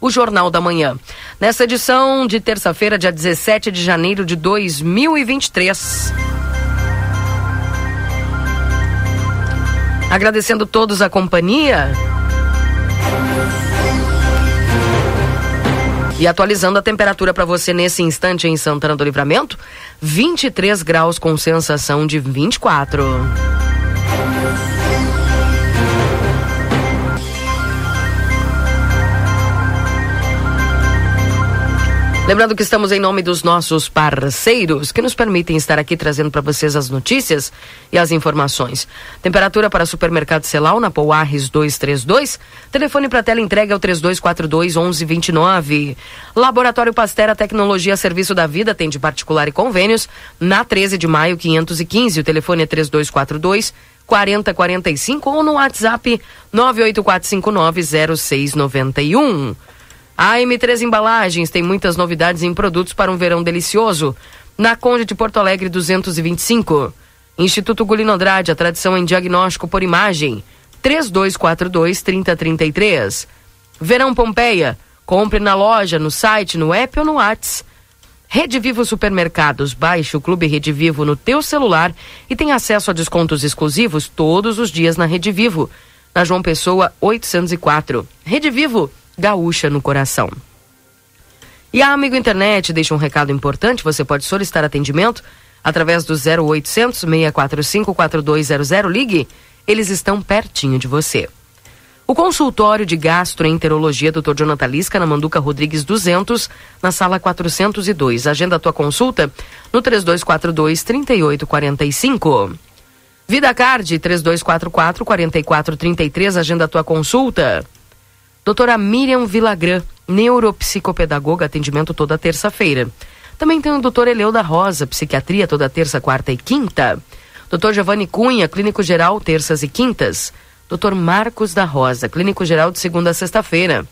o Jornal da Manhã. Nessa edição de terça-feira, dia 17 de janeiro de 2023. Agradecendo todos a companhia. E atualizando a temperatura para você nesse instante em Santana do Livramento, 23 graus com sensação de 24. Lembrando que estamos em nome dos nossos parceiros que nos permitem estar aqui trazendo para vocês as notícias e as informações. Temperatura para supermercado Celal na Pouarres 232. Telefone para tela entrega é o 3242 1129. Laboratório Pastera Tecnologia Serviço da Vida tem de particular e convênios na 13 de maio 515. O telefone é 3242 4045 ou no WhatsApp 984590691. A M3 Embalagens tem muitas novidades em produtos para um verão delicioso. Na Conde de Porto Alegre 225. Instituto Gulino Andrade, a tradição em diagnóstico por imagem. 3242 3033. Verão Pompeia. Compre na loja, no site, no app ou no Whats. Rede Vivo Supermercados. Baixe o Clube Rede Vivo no teu celular e tem acesso a descontos exclusivos todos os dias na Rede Vivo. Na João Pessoa 804. Rede Vivo gaúcha no coração. E a Amigo Internet deixa um recado importante, você pode solicitar atendimento através do 0800 645 4200, ligue, eles estão pertinho de você. O consultório de gastroenterologia Dr. Jonathan Lisca na Manduca Rodrigues 200, na sala 402. Agenda a tua consulta no 3242 3845. Vida Card 3244 4433, agenda a tua consulta. Doutora Miriam Vilagran, neuropsicopedagoga, atendimento toda terça-feira. Também tem o doutor Eleu da Rosa, psiquiatria toda terça, quarta e quinta. Doutor Giovanni Cunha, clínico geral, terças e quintas. Doutor Marcos da Rosa, clínico geral de segunda a sexta-feira.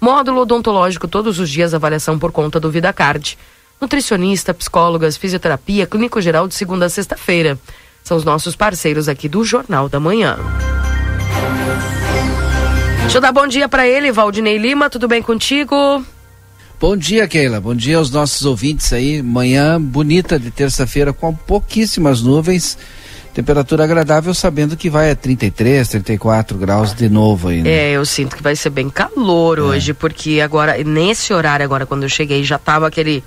Módulo odontológico todos os dias, avaliação por conta do VidaCard. Nutricionista, psicólogas, fisioterapia, clínico geral de segunda a sexta-feira. São os nossos parceiros aqui do Jornal da Manhã. Deixa eu dar bom dia para ele, Valdinei Lima, tudo bem contigo? Bom dia, Keila. Bom dia aos nossos ouvintes aí. Manhã bonita de terça-feira com pouquíssimas nuvens. Temperatura agradável, sabendo que vai a 33, 34 graus de novo aí. Né? É, eu sinto que vai ser bem calor é. hoje, porque agora, nesse horário agora, quando eu cheguei, já tava aquele,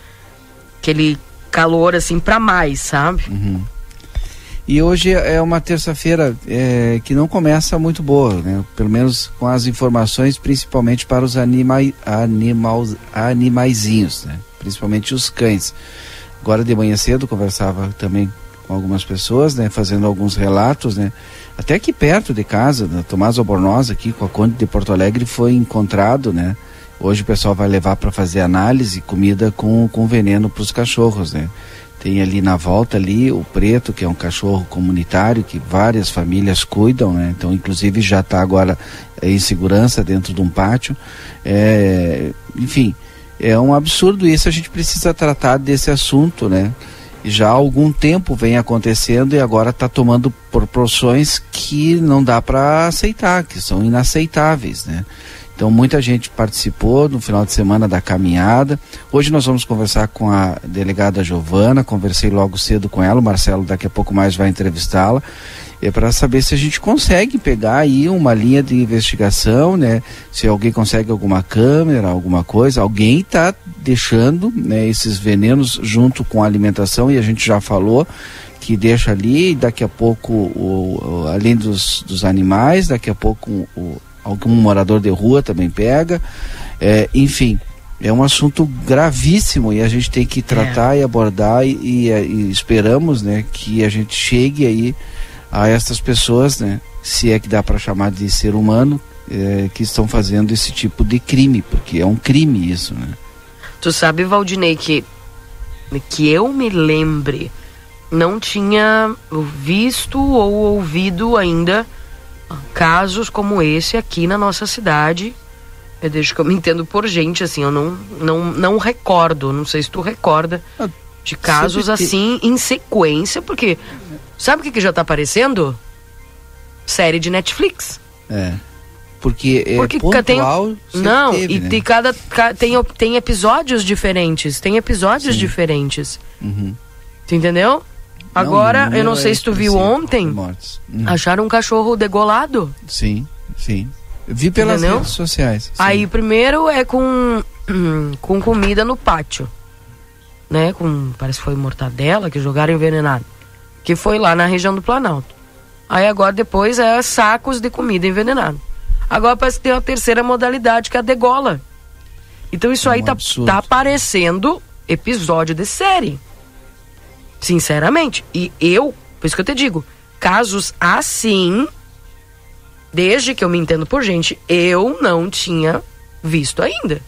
aquele calor assim para mais, sabe? Uhum. E hoje é uma terça-feira é, que não começa muito boa, né? Pelo menos com as informações, principalmente para os anima animais, animaizinhos, né? Principalmente os cães. Agora de manhã cedo conversava também com algumas pessoas, né? Fazendo alguns relatos, né? Até aqui perto de casa, na Tomás Albornoz, aqui com a Conde de Porto Alegre, foi encontrado, né? Hoje o pessoal vai levar para fazer análise comida com, com veneno para os cachorros, né? Tem ali na volta ali o preto, que é um cachorro comunitário que várias famílias cuidam, né? Então, inclusive já está agora em segurança dentro de um pátio. É, enfim, é um absurdo isso. A gente precisa tratar desse assunto, né? Já há algum tempo vem acontecendo e agora está tomando proporções que não dá para aceitar, que são inaceitáveis, né? Então muita gente participou no final de semana da caminhada. Hoje nós vamos conversar com a delegada Giovana, conversei logo cedo com ela, o Marcelo daqui a pouco mais vai entrevistá-la. É para saber se a gente consegue pegar aí uma linha de investigação, né? Se alguém consegue alguma câmera, alguma coisa, alguém está deixando né, esses venenos junto com a alimentação e a gente já falou que deixa ali, daqui a pouco, o, o, além dos, dos animais, daqui a pouco o, algum morador de rua também pega. É, enfim, é um assunto gravíssimo e a gente tem que tratar é. e abordar e, e, e, esperamos né, que a gente chegue aí a estas pessoas, né, se é que dá para chamar de ser humano, é, que estão fazendo esse tipo de crime, porque é um crime isso, né? Tu sabe, Valdinei, que que eu me lembre, não tinha visto ou ouvido ainda casos como esse aqui na nossa cidade. Eu deixo que eu me entendo por gente, assim, eu não, não, não recordo, não sei se tu recorda Ah, de casos assim em sequência, porque sabe o que, que já tá aparecendo? Série de Netflix. É. Porque é Porque pontual, tem não teve, e né? cada ca- tem tem episódios diferentes, tem episódios diferentes. Uhum. Tu entendeu? Agora, Não, eu não sei é se tu viu ontem. Uhum. acharam um cachorro degolado. Sim, sim. Eu Vi pelas Entendeu? redes sociais. sim. Aí primeiro é com com comida no pátio. Né? Com parece que foi mortadela que jogaram envenenado, que foi lá na região do Planalto. Aí agora depois é sacos de comida envenenada. Agora parece que tem uma terceira modalidade que é a degola. Então isso É aí um tá, absurdo. tá parecendo episódio de série. Sinceramente. E eu, por isso que eu te digo, casos assim, desde que eu me entendo por gente, eu não tinha visto ainda.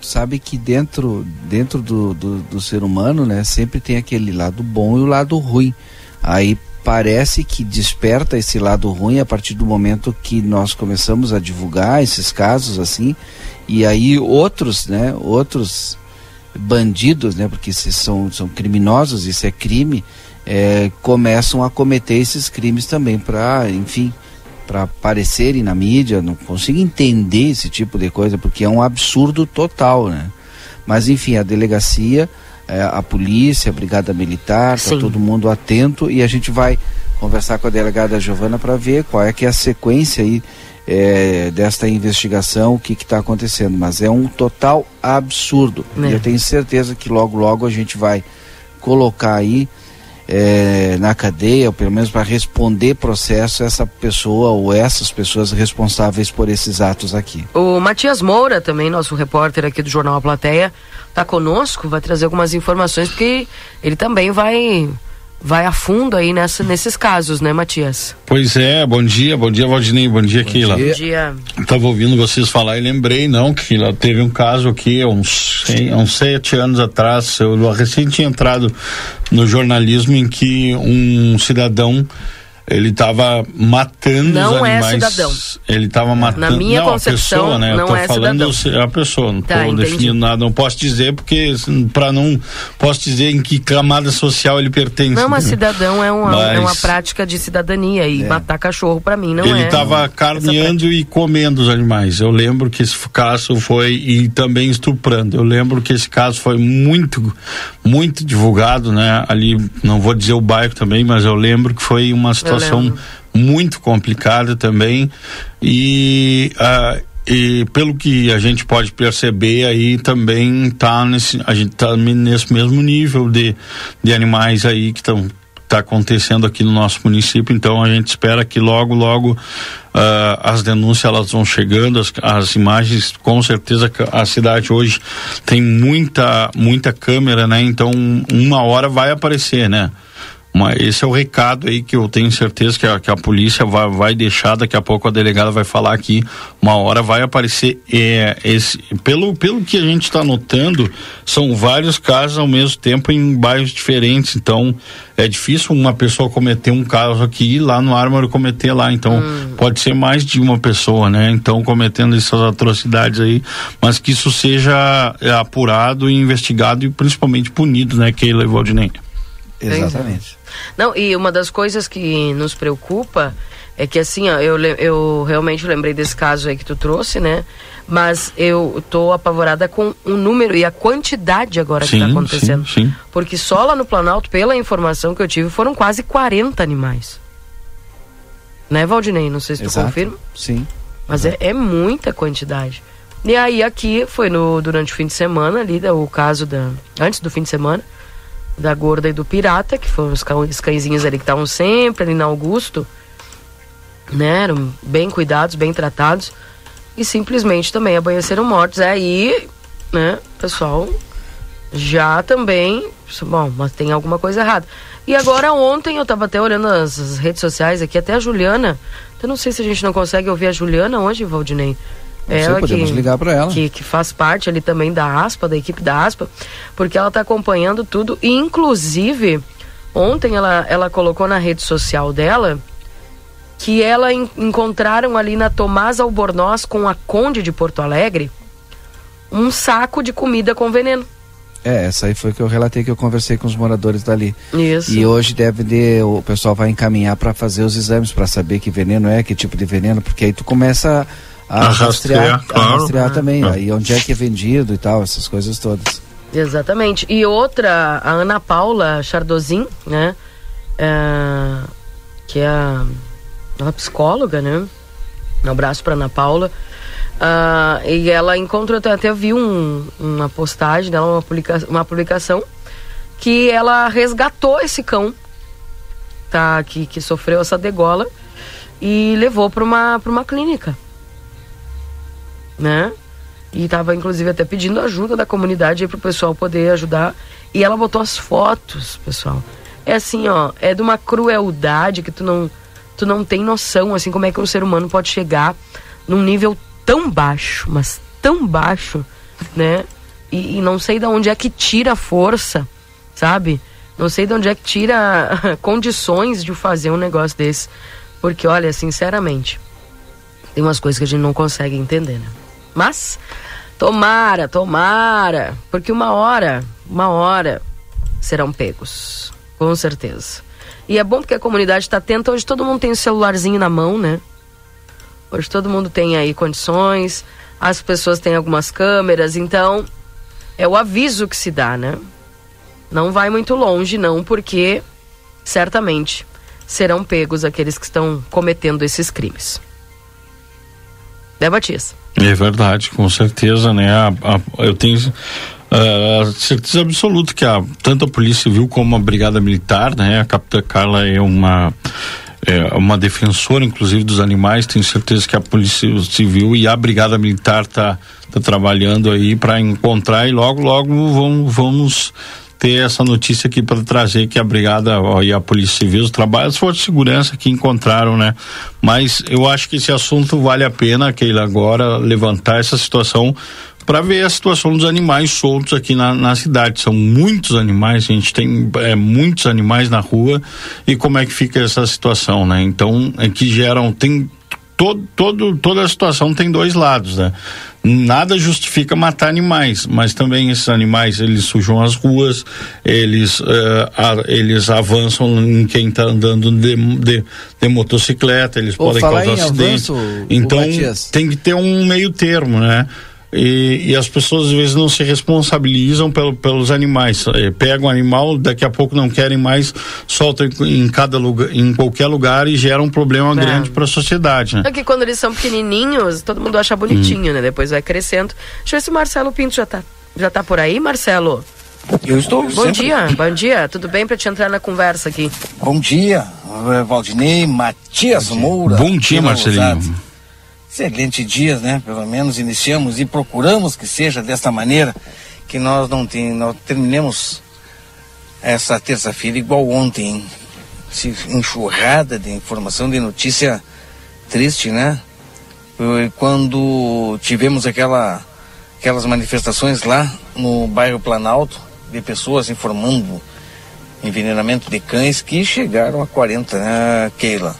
sabe que dentro dentro do, do, do ser humano, né, sempre tem aquele lado bom e o lado ruim. Aí parece que desperta esse lado ruim a partir do momento que nós começamos a divulgar esses casos assim, e aí outros, né, outros bandidos, né, porque esses são são criminosos, isso é crime, é, começam a cometer esses crimes também para, enfim, para aparecerem na mídia, não consigo entender esse tipo de coisa, porque é um absurdo total, né? Mas enfim, a delegacia, eh, a polícia, a brigada militar, tá Sim. todo mundo atento e a gente vai conversar com a delegada Giovana para ver qual é que é a sequência aí eh, desta investigação, o que está acontecendo. Mas é um total absurdo. É. E eu tenho certeza que logo, logo a gente vai colocar aí eh, na cadeia, ou pelo menos para responder processo, essa pessoa ou essas pessoas responsáveis por esses atos aqui. O Matias Moura, também, nosso repórter aqui do Jornal A Plateia, tá conosco, vai trazer algumas informações, porque ele também vai vai a fundo aí nessa, nesses casos, né, Matias? Pois é, bom dia, bom dia Valdinei, bom dia Keila. dia. Bom dia. Estava ouvindo vocês falar e lembrei, não, que lá teve um caso aqui há uns, uns sete anos atrás, eu recém tinha entrado no jornalismo em que um cidadão ele estava matando Não os é animais. cidadão. Ele estava matando. minha não, concepção, a pessoa, né? não eu tô é falando cidadão. a pessoa, não Tá, estou entendi. definindo nada, não posso dizer porque para não posso dizer em que camada social ele pertence. Não, mas cidadão é uma, é uma Mas- prática de cidadania e É. matar cachorro pra mim não ele é. estava carneando e comendo os animais. Eu lembro que esse caso foi e também estuprando. Eu lembro que esse caso foi muito, muito divulgado, né? Ali, não vou dizer o bairro também, mas eu lembro que foi uma situação lembro. muito complicada também. E ah, e pelo que a gente pode perceber aí também tá nesse a gente tá nesse mesmo nível de, de animais aí que estão tá acontecendo aqui no nosso município. Então a gente espera que logo logo ah, as denúncias elas vão chegando. As, as imagens com certeza a cidade hoje tem muita muita câmera né? Então uma hora vai aparecer né mas esse é o recado aí que eu tenho certeza que a, que a polícia vai, vai deixar, daqui a pouco a delegada vai falar aqui, uma hora vai aparecer é, esse, pelo, pelo que a gente está notando, são vários casos ao mesmo tempo em bairros diferentes, então é difícil uma pessoa cometer um caso aqui e ir lá no Ármore cometer lá, então pode ser mais de uma pessoa, né, então cometendo essas atrocidades aí, mas que isso seja é, apurado e investigado e principalmente punido, né, Keila e Valdinei. Exatamente. Não, e uma das coisas que nos preocupa é que assim, ó, eu, eu realmente lembrei desse caso aí que tu trouxe, né? Mas eu tô apavorada com o número e a quantidade agora que tá Sim, acontecendo. sim, sim. Porque só lá no Planalto, pela informação que eu tive, foram quase 40 animais. Né, Valdinei? Não sei se tu Exato. confirma. Sim. Mas é, é muita quantidade. E aí aqui foi no durante o fim de semana ali, da- o caso da. Antes do fim de semana, da gorda e do pirata, que foram os, cão- os cãezinhos ali que estavam sempre ali na Augusto, né? Eram bem cuidados, bem tratados. E simplesmente também amanheceram mortos. Aí, né, pessoal, já também. Bom, mas tem alguma coisa errada. E agora ontem eu tava até olhando as, as redes sociais aqui, até a Juliana. Eu não sei se a gente não consegue ouvir a Juliana hoje, Valdinei. Ela podemos que, ligar para ela. Que, que faz parte ali também da ASPA, da equipe da ASPA, porque ela está acompanhando tudo. E, inclusive, ontem ela, ela colocou na rede social dela que ela en, encontraram ali na Tomás Albornoz com a Conde de Porto Alegre um saco de comida com veneno. É, essa aí foi que eu relatei que eu conversei com os moradores dali. Isso. E hoje deve de, o pessoal vai encaminhar para fazer os exames para saber que veneno é, que tipo de veneno, porque aí tu começa a, A rastrear, rastrear, claro. a rastrear também, Ah. aí onde é que é vendido e tal, essas coisas todas. Exatamente. E outra, a Ana Paula Chardozin, né? É, que é a, ela é psicóloga, né? Um abraço para Ana Paula. Ah, e ela encontrou, até, até vi um, uma postagem dela, uma, publica, uma publicação, que ela resgatou esse cão, tá? Que, que sofreu essa degola e levou para uma, pra uma clínica, né? E tava inclusive até pedindo ajuda da comunidade para o pessoal poder ajudar. E ela botou as fotos, pessoal. É assim, ó, é de uma crueldade que tu não, tu não tem noção, assim, como é que um ser humano pode chegar num nível tão baixo, mas tão baixo, né? E, e não sei de onde é que tira força, sabe? Não sei de onde é que tira condições de fazer um negócio desse. Porque, olha, sinceramente, tem umas coisas que a gente não consegue entender, né? Mas, tomara, tomara, porque uma hora, uma hora serão pegos, com certeza. E é bom porque a comunidade está atenta. Hoje todo mundo tem o celularzinho na mão, né? Hoje todo mundo tem aí condições, as pessoas têm algumas câmeras, então é o aviso que se dá, né? Não vai muito longe, não, porque certamente serão pegos aqueles que estão cometendo esses crimes. Né, Batista? É verdade, com certeza, né? A- a- eu tenho ah, certeza absoluta que a, tanto a Polícia Civil como a Brigada Militar, né? A Capitã Carla é uma é uma defensora, inclusive, dos animais. Tenho certeza que a Polícia Civil e a Brigada Militar tá, tá trabalhando aí para encontrar e logo, logo vamos, vamos ter essa notícia aqui para trazer que a Brigada e a Polícia Civil, os trabalhos, as forças de segurança que encontraram, né? Mas eu acho que esse assunto vale a pena, Keila, agora levantar essa situação para ver a situação dos animais soltos aqui na, na cidade. São muitos animais, a gente tem é, muitos animais na rua e como é que fica essa situação, né? Então, é que geram, tem todo, todo, toda a situação tem dois lados, né? Nada justifica matar animais, mas também esses animais eles sujam as ruas, eles, eh, a- eles avançam em quem está andando de, de, de motocicleta, eles Pô, podem causar acidentes. avanço, então tem que ter um meio termo, né? E, e as pessoas às vezes não se responsabilizam pelo, pelos animais. Eh, pegam o animal, daqui a pouco não querem mais, soltam em, em cada lugar, em qualquer lugar e gera um problema É. grande para a sociedade, né? É que quando eles são pequenininhos, todo mundo acha bonitinho, né? Depois vai crescendo. Deixa eu ver se o Marcelo Pinto já tá, já tá por aí, Marcelo. Eu estou Bom sempre- dia, bom dia. Tudo bem pra te entrar na conversa aqui? Bom dia, Valdinei, Matias Moura. Bom dia, Marcelinho. Excelente dia, né? Pelo menos iniciamos e procuramos que seja desta maneira que nós não, tem, nós terminemos essa terça-feira igual ontem. Se enxurrada de informação, de notícia triste, né? Quando tivemos aquela, aquelas manifestações lá no bairro Planalto, de pessoas informando envenenamento de cães que chegaram a 40, né, Keila?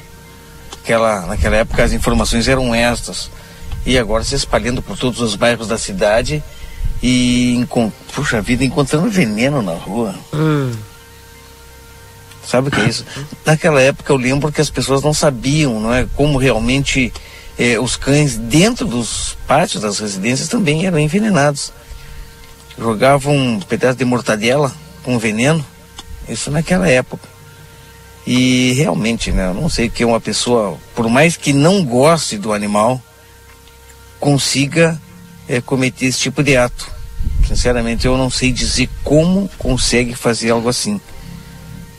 Aquela, naquela época as informações eram estas. E agora se espalhando por todos os bairros da cidade e, puxa vida, encontrando veneno na rua. Hum, Sabe o que é isso? Naquela época eu lembro que as pessoas não sabiam, não é, como realmente eh, os cães dentro dos pátios das residências também eram envenenados. Jogavam um pedaço de mortadela com veneno, isso naquela época. E realmente, né, eu não sei que uma pessoa, por mais que não goste do animal, consiga eh, cometer esse tipo de ato. Sinceramente, eu não sei dizer como consegue fazer algo assim.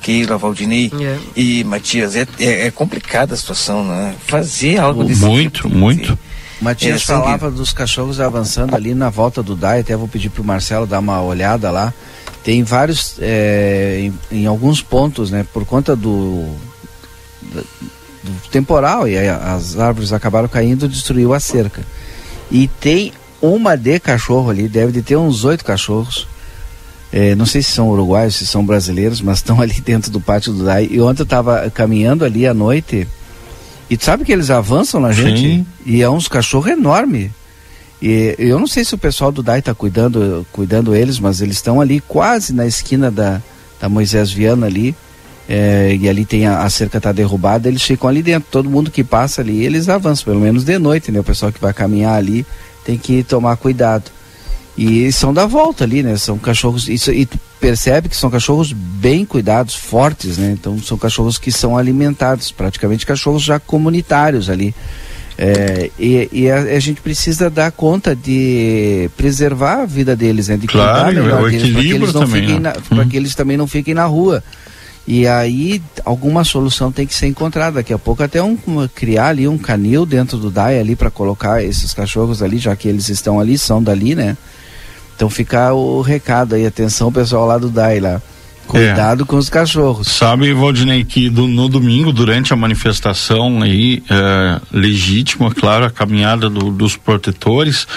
Keila, Valdinei É. e Matias, é, é, é complicada a situação, né? Fazer algo desse Muito, tipo. muito. Matias É, sangue. falava dos cachorros avançando ali na volta do DAI, até vou pedir pro Marcelo dar uma olhada lá. Tem vários, é, em, em alguns pontos, né, por conta do, da- do temporal, e as árvores acabaram caindo, destruiu a cerca. E tem uma de cachorro ali, deve de ter uns oito cachorros. É, não sei se são uruguaios, se são brasileiros, mas estão ali dentro do pátio do DAI. E ontem eu estava caminhando ali à noite. E tu sabe que eles avançam na gente? Sim. E é uns cachorros enormes. E eu não sei se o pessoal do DAI está cuidando, cuidando eles, mas eles estão ali quase na esquina da, da Moisés Viana ali. É, e ali tem a, a cerca tá derrubada, eles ficam ali dentro. Todo mundo que passa ali, eles avançam, pelo menos de noite, né? O pessoal que vai caminhar ali tem que tomar cuidado. E são da volta ali, né? São cachorros. Isso, e tu percebe que são cachorros bem cuidados, fortes, né? Então são cachorros que são alimentados, praticamente cachorros já comunitários ali. É, e, e a, a, gente precisa dar conta de preservar a vida deles, né? De claro, cuidar melhor o deles, para que eles não também, fiquem né? para que eles também não fiquem na rua. E aí alguma solução tem que ser encontrada. Daqui a pouco até um, criar ali um canil dentro do DAI ali para colocar esses cachorros ali, já que eles estão ali, são dali, né? Então fica o recado aí, atenção pessoal lá do DAI lá. Cuidado é. com os cachorros. Sabe, Valdinei, que do, no domingo, durante a manifestação aí, é, legítima, claro, a caminhada do, dos protetores,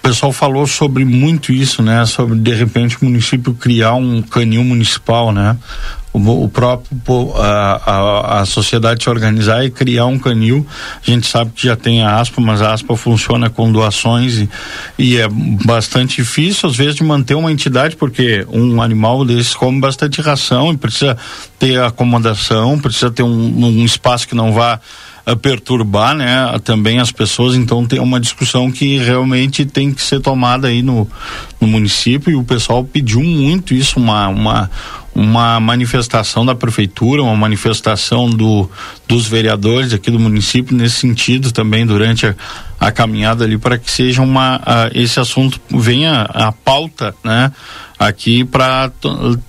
o pessoal falou sobre muito isso, né? Sobre de repente o município criar um canil municipal, né? O, o próprio a, a, a, sociedade se organizar e criar um canil. A gente sabe que já tem a ASPA, mas a ASPA funciona com doações e, e é bastante difícil às vezes de manter uma entidade porque um animal desse come bastante ração e precisa ter acomodação, precisa ter um, um espaço que não vá perturbar, né, também as pessoas. Então tem uma discussão que realmente tem que ser tomada aí no, no município e o pessoal pediu muito isso, uma, uma uma manifestação da prefeitura, uma manifestação do, dos vereadores aqui do município nesse sentido também durante a, a caminhada ali para que seja uma a, esse assunto venha à pauta, né? Aqui para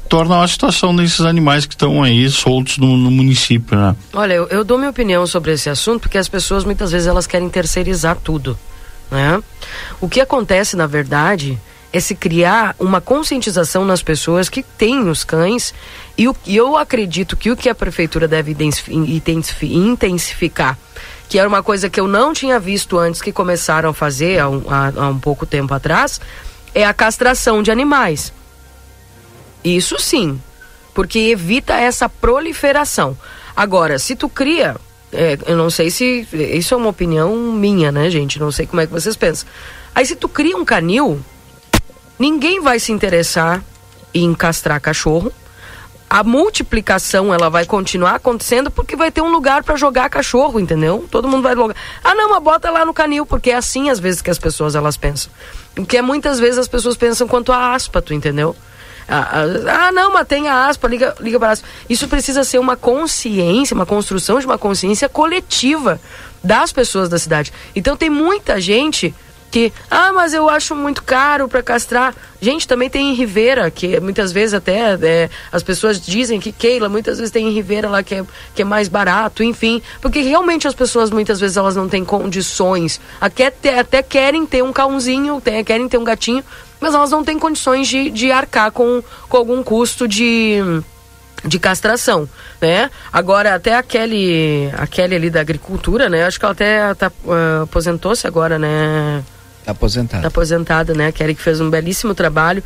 tornar a situação desses animais que estão aí soltos no, no município, né? Olha, eu, eu dou minha opinião sobre esse assunto porque as pessoas muitas vezes elas querem terceirizar tudo, né? O que acontece na verdade é se criar uma conscientização nas pessoas que têm os cães e, o, e eu acredito que o que a prefeitura deve intensificar, que era uma coisa que eu não tinha visto antes que começaram a fazer há um, há, há um pouco tempo atrás, é a castração de animais. Isso sim, porque evita essa proliferação. Agora, se tu cria, é, eu não sei se isso é uma opinião minha, né, gente? Não sei como é que vocês pensam. Aí se tu cria um canil, Ninguém vai se interessar em castrar cachorro. A multiplicação ela vai continuar acontecendo porque vai ter um lugar para jogar cachorro, entendeu? Todo mundo vai logar. Ah, não, mas bota lá no canil, porque é assim às vezes que as pessoas elas pensam. Porque muitas vezes as pessoas pensam quanto a aspa, tu entendeu? Ah, ah, ah, não, mas tem a aspa, liga, liga para aspa. Isso precisa ser uma consciência, uma construção de uma consciência coletiva das pessoas da cidade. Então tem muita gente que, ah, mas eu acho muito caro para castrar. Gente, também tem em Ribeira, que muitas vezes até é, as pessoas dizem que Keila, muitas vezes tem em Ribeira lá que é, que é mais barato, enfim. Porque realmente as pessoas muitas vezes elas não têm condições. Até, até querem ter um cãozinho, querem ter um gatinho, mas elas não têm condições de, de arcar com, com algum custo de de castração, né? Agora até aquele aquele ali da agricultura, né? Acho que ela até tá, uh, aposentou-se agora, né? Tá aposentada. Tá aposentada, né? Kelly que fez um belíssimo trabalho.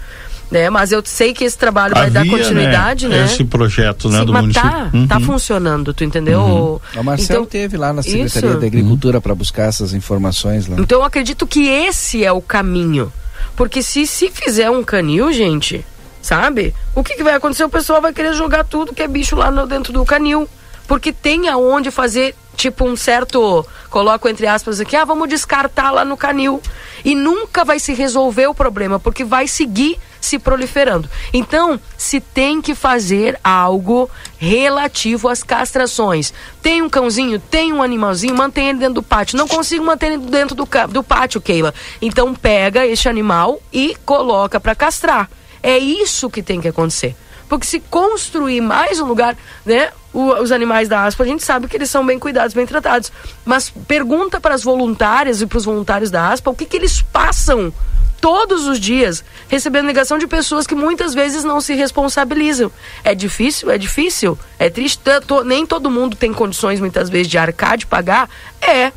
Né? Mas eu sei que esse trabalho Havia, vai dar continuidade, né? né? Esse projeto, né, Sim, do mas município. Tá, uhum. tá funcionando, tu entendeu? Uhum. O Marcelo então, teve lá na Secretaria isso. da Agricultura uhum. para buscar essas informações lá. Então eu acredito que esse é o caminho. Porque se se fizer um canil, gente, sabe? O que, que vai acontecer? O pessoal vai querer jogar tudo que é bicho lá no, dentro do canil. Porque tem aonde fazer tipo um certo, coloco entre aspas aqui, ah, vamos descartar lá no canil. E nunca vai se resolver o problema, porque vai seguir se proliferando. Então, se tem que fazer algo relativo às castrações. Tem um cãozinho, tem um animalzinho, mantém ele dentro do pátio. Não consigo manter ele dentro do, do pátio, Keila. Então, pega este animal e coloca para castrar. É isso que tem que acontecer. Porque se construir mais um lugar, né? O, os animais da aspa, a gente sabe que eles são bem cuidados, bem tratados. Mas pergunta para as voluntárias e para os voluntários da aspa o que, que eles passam todos os dias recebendo ligação de pessoas que muitas vezes não se responsabilizam. É difícil? É difícil? É triste? Nem todo mundo tem condições muitas vezes de arcar, de pagar? É.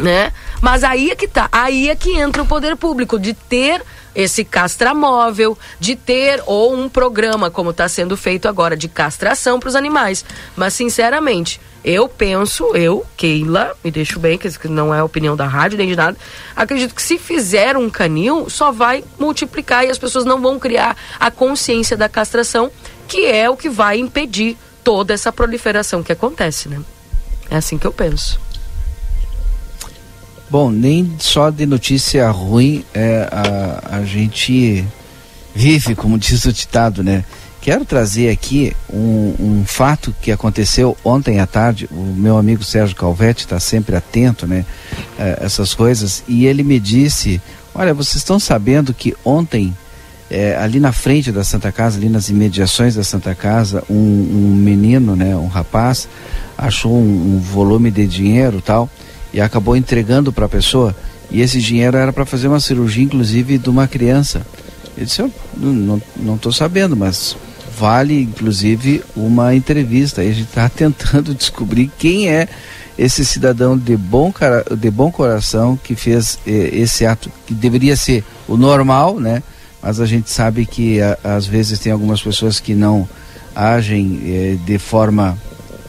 né? Mas aí é que tá, aí é que entra o poder público de ter esse castramóvel, de ter ou um programa como está sendo feito agora de castração para os animais. Mas sinceramente, eu penso, eu, Keila, me deixo bem, que não é a opinião da rádio nem de nada, acredito que se fizer um canil, só vai multiplicar e as pessoas não vão criar a consciência da castração, que é o que vai impedir toda essa proliferação que acontece, né? É assim que eu penso. Bom, nem só de notícia ruim é, a, a gente vive, como diz o ditado, né? Quero trazer aqui um, um, fato que aconteceu ontem à tarde. O meu amigo Sérgio Calvetti está sempre atento, né? É, essas coisas. E ele me disse: Olha, vocês estão sabendo que ontem, é, ali na frente da Santa Casa, ali nas imediações da Santa Casa, um, um menino, né? Um rapaz, achou um, um volume de dinheiro tal e acabou entregando para a pessoa. E esse dinheiro era para fazer uma cirurgia, inclusive, de uma criança. Ele disse: Eu não estou sabendo, mas vale, inclusive, uma entrevista. E a gente está tentando descobrir quem é esse cidadão de bom, cara, de bom coração que fez eh, esse ato, que deveria ser o normal, né? Mas a gente sabe que a, às vezes tem algumas pessoas que não agem eh, de forma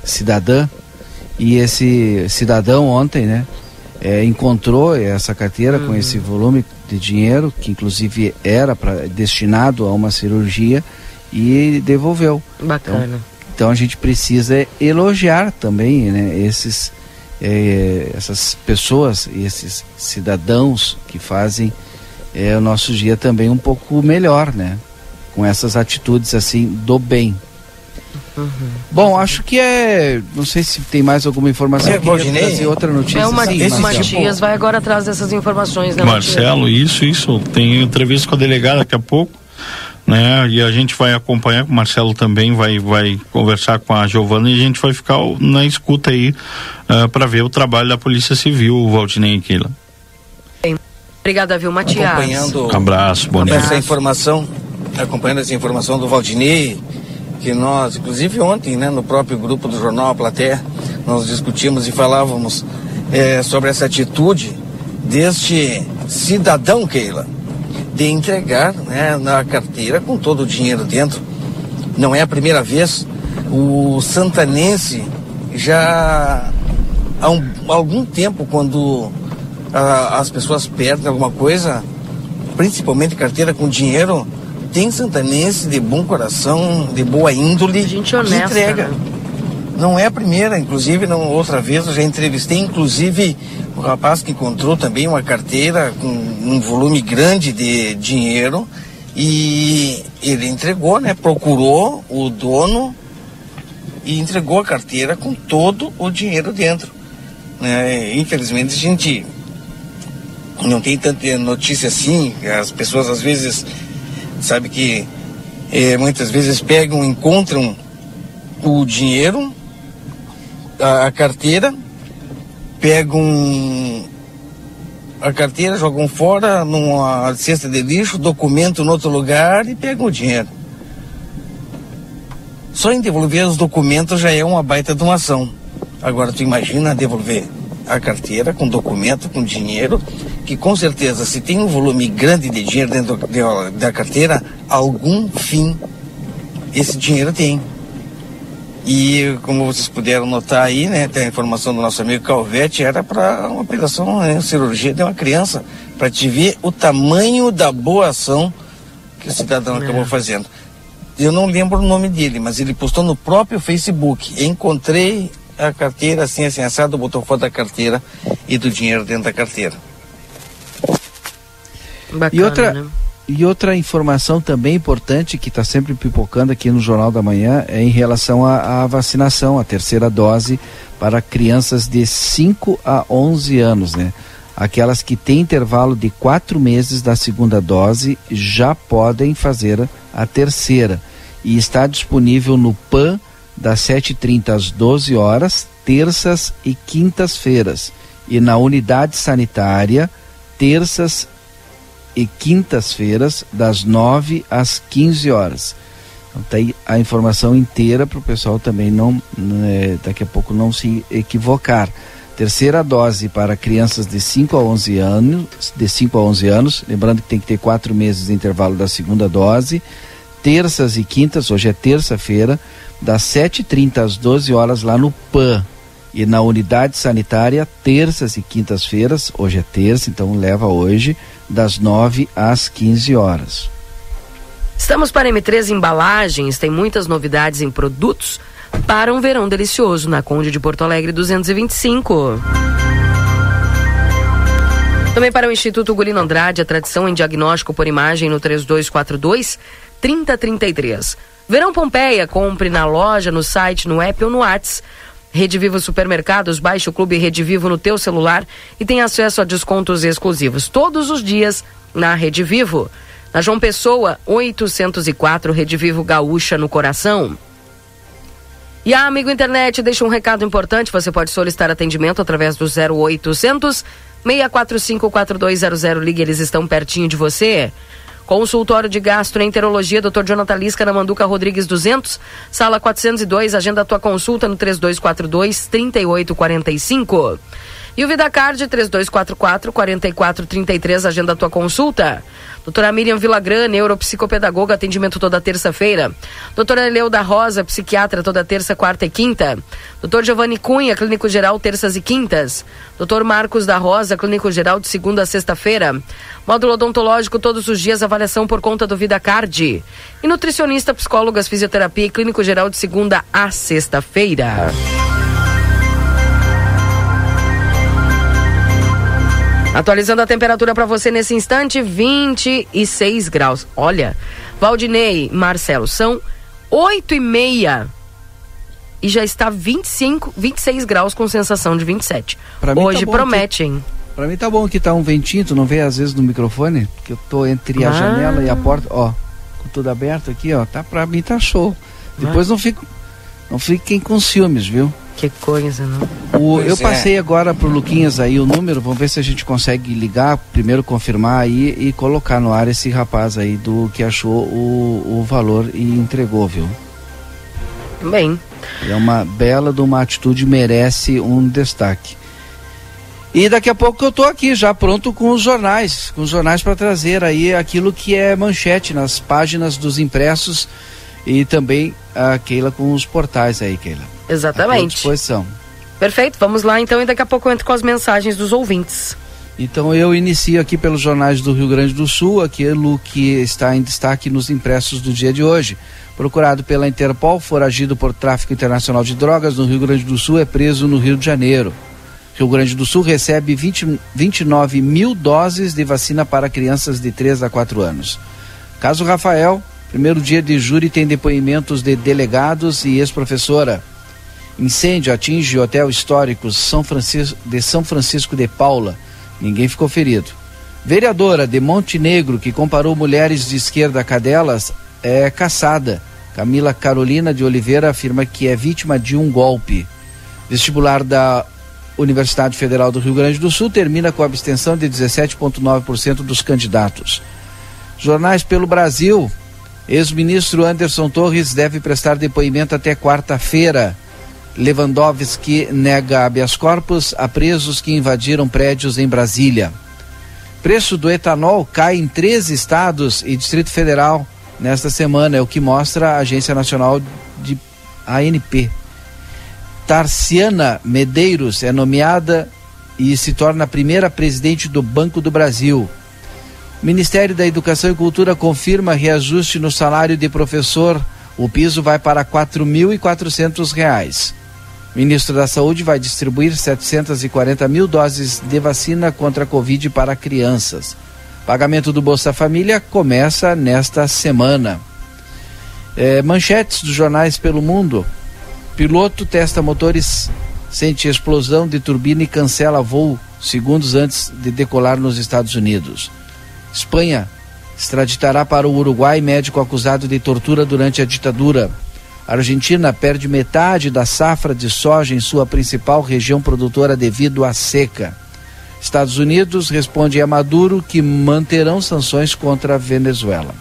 cidadã, e esse cidadão ontem, né, é, encontrou essa carteira uhum. com esse volume de dinheiro, que inclusive era pra, destinado a uma cirurgia, e devolveu. Bacana. Então, então a gente precisa elogiar também né, esses, é, essas pessoas, esses cidadãos que fazem é, o nosso dia também um pouco melhor, né? Com essas atitudes assim do bem. Uhum. Bom, acho que é. Não sei se tem mais alguma informação. É, trazer outra notícia. É uma, Sim, o Matias vai agora atrás dessas informações, né, Marcelo, isso, isso. Tem entrevista com a delegada daqui a pouco. Né? E a gente vai acompanhar, o Marcelo também vai, vai conversar com a Giovana e a gente vai ficar na escuta aí uh, para ver o trabalho da Polícia Civil, Valdinei Aquila. Obrigada, viu, Matias? Acompanhando um abraço, bom dia. Essa informação, acompanhando essa informação do Valdinei, que nós, inclusive ontem, né, no próprio grupo do jornal A Plateia, nós discutimos e falávamos é, sobre essa atitude deste cidadão, Keila, de entregar né, na carteira com todo o dinheiro dentro. Não é a primeira vez. O santanense já há um, algum tempo, quando a, as pessoas perdem alguma coisa, principalmente carteira com dinheiro, tem santanense de bom coração, de boa índole, Gente honesta, que entrega. Né? Não é a primeira, inclusive, não, outra vez eu já entrevistei, inclusive, o rapaz que encontrou também uma carteira com um volume grande de dinheiro e ele entregou, né? Procurou o dono e entregou a carteira com todo o dinheiro dentro. Né? Infelizmente a gente não tem tanta notícia assim, as pessoas às vezes sabe que é, muitas vezes pegam, encontram o dinheiro, a, a carteira, pegam a carteira, jogam fora numa cesta de lixo, documento em outro lugar e pegam o dinheiro. Só em devolver os documentos já é uma baita de uma ação. Agora tu imagina devolver a carteira com documento, com dinheiro, que com certeza se tem um volume grande de dinheiro dentro da carteira, algum fim esse dinheiro tem. E como vocês puderam notar aí, né, tem a informação do nosso amigo Calvete, era para uma operação, né, cirurgia de uma criança, para te ver o tamanho da boa ação que o cidadão é. acabou fazendo. Eu não lembro o nome dele, mas ele postou no próprio Facebook. Encontrei a carteira assim, assim, assado, botou foto da carteira e do dinheiro dentro da carteira. Bacana, e outra, né? E outra informação também importante que está sempre pipocando aqui no Jornal da Manhã é em relação à, à, vacinação, a terceira dose para crianças de 5 a 11 anos, né? Aquelas que têm intervalo de quatro meses da segunda dose já podem fazer a terceira. E está disponível no PAN das 7h30 às 12 horas, terças e quintas-feiras. E na unidade sanitária, terças e quintas-feiras, das 9 às 15 horas. Então tem a informação inteira para o pessoal também não, né, daqui a pouco não se equivocar. Terceira dose para crianças de 5 a 11 anos, de 5 a 11 anos, lembrando que tem que ter quatro meses de intervalo da segunda dose. Terças e quintas, hoje é terça-feira, das 7h30 às 12 horas lá no PAN. E na unidade sanitária, terças e quintas-feiras, hoje é terça, então leva hoje, das 9 às 15 horas. Estamos para M3 Embalagens, tem muitas novidades em produtos para um verão delicioso na Conde de Porto Alegre 225. Também para o Instituto Gulino Andrade, a tradição em diagnóstico por imagem no 3242 3033. Verão Pompeia, compre na loja, no site, no app ou no Whats. Rede Vivo Supermercados, baixe o Clube Rede Vivo no teu celular e tem acesso a descontos exclusivos todos os dias na Rede Vivo. Na João Pessoa, 804, Rede Vivo Gaúcha no coração. E a Amigo Internet deixa um recado importante. Você pode solicitar atendimento através do 0800 645 4200. Ligue, eles estão pertinho de você. Consultório de Gastroenterologia, Dr. Jonathan Lisca, na Manduca Rodrigues 200, sala 402. Agenda a tua consulta no 3242 3845. E o VidaCard 3244 4433, agenda a tua consulta. Doutora Miriam Villagrã, neuropsicopedagoga, atendimento toda terça-feira. Doutora Eleuda Rosa, psiquiatra, toda terça, quarta e quinta. Doutor Giovanni Cunha, clínico geral, terças e quintas. Doutor Marcos da Rosa, clínico geral, de segunda a sexta-feira. Módulo odontológico, todos os dias, avaliação por conta do Vida Card. E nutricionista, psicólogas, fisioterapia e clínico geral, de segunda a sexta-feira. Atualizando a temperatura para você nesse instante, 26 graus. Olha, Valdinei, Marcelo, são 8 e meia e já está 25, 26 graus com sensação de 27. Pra Hoje tá promete, hein? Pra mim tá bom que tá um ventinho, tu não vê às vezes no microfone, que eu tô entre a ah. janela e a porta, ó, com tudo aberto aqui, ó, tá pra mim tá show. Depois ah. não fico, não fiquem com ciúmes, viu? Que coisa, não? O, eu é. passei é. agora pro Luquinhas aí o número, vamos ver se a gente consegue ligar, primeiro confirmar aí e colocar no ar esse rapaz aí do que achou o, o valor e entregou, viu? Bem. É uma bela de uma atitude, merece um destaque. E daqui a pouco eu tô aqui já pronto com os jornais, com os jornais para trazer aí aquilo que é manchete nas páginas dos impressos e também a Keila com os portais aí, Keila. Exatamente. À disposição. Perfeito, vamos lá então e daqui a pouco eu entro com as mensagens dos ouvintes. Então eu inicio aqui pelos jornais do Rio Grande do Sul, aquilo que está em destaque nos impressos do dia de hoje. Procurado pela Interpol, foragido por tráfico internacional de drogas no Rio Grande do Sul, é preso no Rio de Janeiro. Rio Grande do Sul recebe 20, 29 mil doses de vacina para crianças de 3 a 4 anos. Caso Rafael, Primeiro dia de júri tem depoimentos de delegados e ex-professora. Incêndio atinge o hotel histórico São Francisco, de São Francisco de Paula. Ninguém ficou ferido. Vereadora de Montenegro, que comparou mulheres de esquerda a cadelas, é caçada. Camila Carolina de Oliveira afirma que é vítima de um golpe. Vestibular da Universidade Federal do Rio Grande do Sul termina com abstenção de 17,9% dos candidatos. Jornais pelo Brasil. Ex-ministro Anderson Torres deve prestar depoimento até quarta-feira. Lewandowski nega habeas corpus a presos que invadiram prédios em Brasília. Preço do etanol cai em 13 estados e Distrito Federal nesta semana, é o que mostra a Agência Nacional de ANP. Tarciana Medeiros é nomeada e se torna a primeira presidente do Banco do Brasil. O Ministério da Educação e Cultura confirma reajuste no salário de professor. O piso vai para R$ 4.400. Ministro da Saúde vai distribuir 740 mil doses de vacina contra a Covid para crianças. Pagamento do Bolsa Família começa nesta semana. É, manchetes dos jornais pelo mundo. Piloto testa motores, sente explosão de turbina e cancela voo segundos antes de decolar nos Estados Unidos. Espanha extraditará para o Uruguai médico acusado de tortura durante a ditadura. Argentina perde metade da safra de soja em sua principal região produtora devido à seca. Estados Unidos responde a Maduro que manterão sanções contra a Venezuela.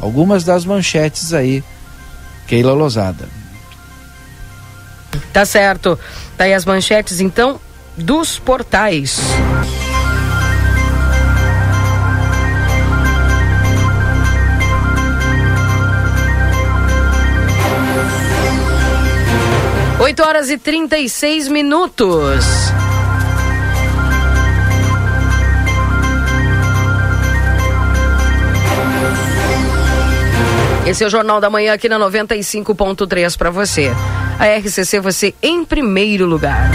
Algumas das manchetes aí, Keila Lozada. Tá certo. Tá aí as manchetes, então. dos portais. Oito horas e trinta e seis minutos. Esse é o Jornal da Manhã aqui na 95.3 para você. A RCC você em primeiro lugar.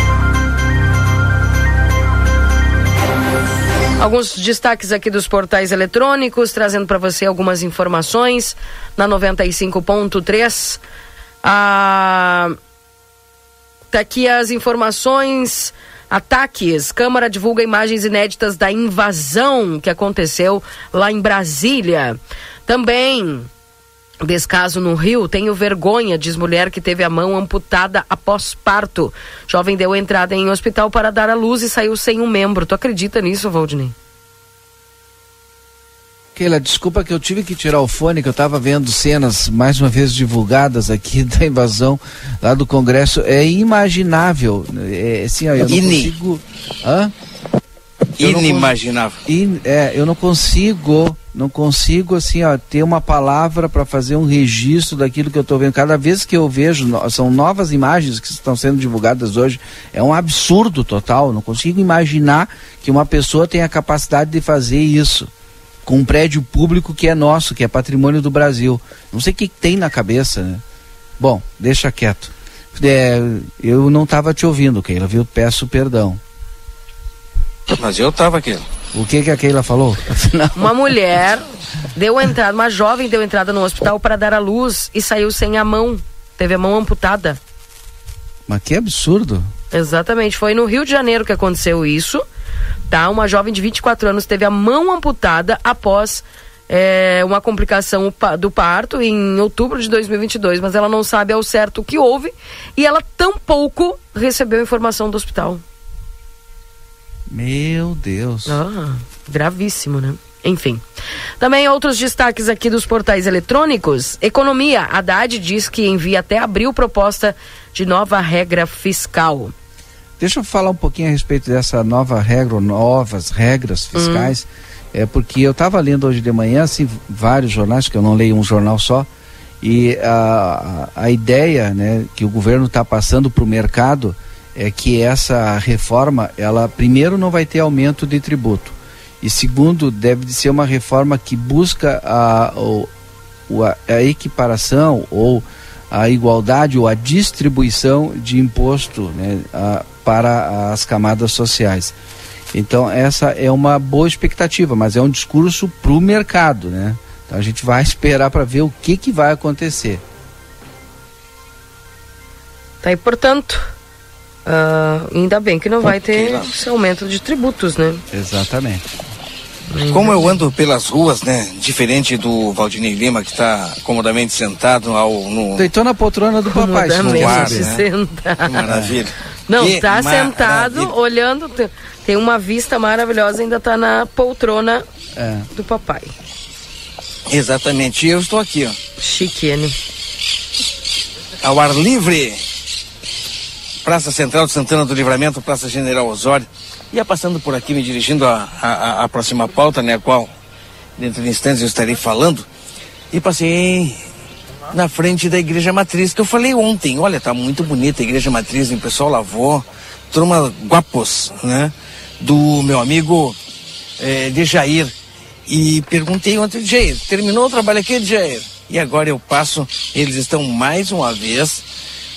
Alguns destaques aqui dos portais eletrônicos, trazendo para você algumas informações na 95.3. Ah, tá aqui as informações. Ataques. Câmara divulga imagens inéditas da invasão que aconteceu lá em Brasília. Também Descaso no Rio, tenho vergonha, diz mulher que teve a mão amputada após parto. Jovem deu entrada em hospital para dar à luz e saiu sem um membro. Tu acredita nisso, Valdinei? Keila, desculpa que eu tive que tirar o fone, que eu estava vendo cenas mais uma vez divulgadas aqui da invasão lá do Congresso. É inimaginável. É, assim, ó, eu não Ini. consigo. Hã? Eu não Inimaginável. In- é, eu não consigo, não consigo assim, ó, ter uma palavra para fazer um registro daquilo que eu estou vendo. Cada vez que eu vejo, no- são novas imagens que estão sendo divulgadas hoje, é um absurdo total. Não consigo imaginar que uma pessoa tenha a capacidade de fazer isso com um prédio público que é nosso, que é patrimônio do Brasil. Não sei o que, tem na cabeça, né? Bom, deixa quieto. É, eu não estava te ouvindo, Keila, viu? Peço perdão. Mas eu tava aqui. O que que a Keila falou? Afinal, Uma mulher deu entrada, uma jovem deu entrada no hospital para dar à luz e saiu sem a mão. Teve a mão amputada. mas que absurdo. Exatamente, foi no Rio de Janeiro que aconteceu isso. Tá? Uma jovem de 24 anos teve a mão amputada após é, uma complicação do parto em outubro de 2022, mas ela não sabe ao certo o que houve e ela tampouco recebeu informação do hospital. Meu Deus. Ah, gravíssimo, né? Enfim. Também outros destaques aqui dos portais eletrônicos. Economia. Haddad diz que envia até abril proposta de nova regra fiscal. Deixa eu falar um pouquinho a respeito dessa nova regra, novas regras fiscais. É porque eu estava lendo hoje de manhã, assim, vários jornais, que eu não leio um jornal só, e a, a ideia né, que o governo está passando para o mercado é que essa reforma, ela primeiro não vai ter aumento de tributo. E segundo, deve de ser uma reforma que busca a, a, a equiparação ou a igualdade ou a distribuição de imposto né, a- para as camadas sociais. Então essa é uma boa expectativa, mas é um discurso para o mercado, né? Então a gente vai esperar para ver o que, que vai acontecer. Tá aí, portanto, ah, ainda bem que não vai ter esse aumento de tributos, né? Exatamente. Como eu ando pelas ruas, né? Diferente do Valdinei Lima, que está comodamente sentado ao, no. Deitou na poltrona do papai, guarda, saber. né? sentado. Que maravilha. Não, Que tá sentado, olhando, te- tem uma vista maravilhosa, ainda tá na poltrona É. do papai. Exatamente. E eu estou aqui, ó. Chiquene. ao ar livre. Praça Central de Santana do Livramento, Praça General Osório. Ia passando por aqui, me dirigindo à próxima pauta, né, a qual dentro de instantes eu estarei falando. E passei na frente da Igreja Matriz, que eu falei ontem. Olha, tá muito bonita a Igreja Matriz, o pessoal lavou. Turma guapos, né? Do meu amigo eh, de Jair. E perguntei ontem, Jair, terminou o trabalho aqui, Jair? E agora eu passo, eles estão mais uma vez,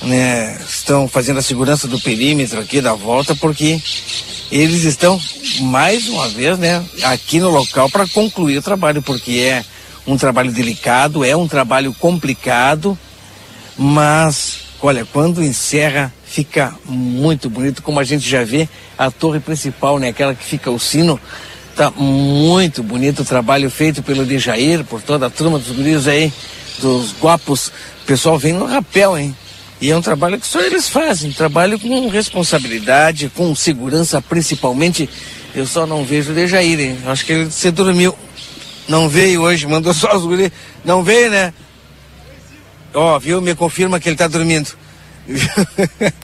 né? Estão fazendo a segurança do perímetro aqui da volta, porque eles estão mais uma vez, né? Aqui no local para concluir o trabalho, porque é um trabalho delicado, é um trabalho complicado, mas olha, quando encerra fica muito bonito, como a gente já vê a torre principal, né, aquela que fica o sino, tá muito bonito o trabalho feito pelo Dejair, por toda a turma dos guris aí, dos guapos, o pessoal vem no rapel, hein? E é um trabalho que só eles fazem, trabalho com responsabilidade, com segurança principalmente. Eu só não vejo o Dejair, hein? Acho que ele se dormiu. Não veio hoje, mandou só os guris. Não veio, né? Ó, viu? Me confirma que ele tá dormindo.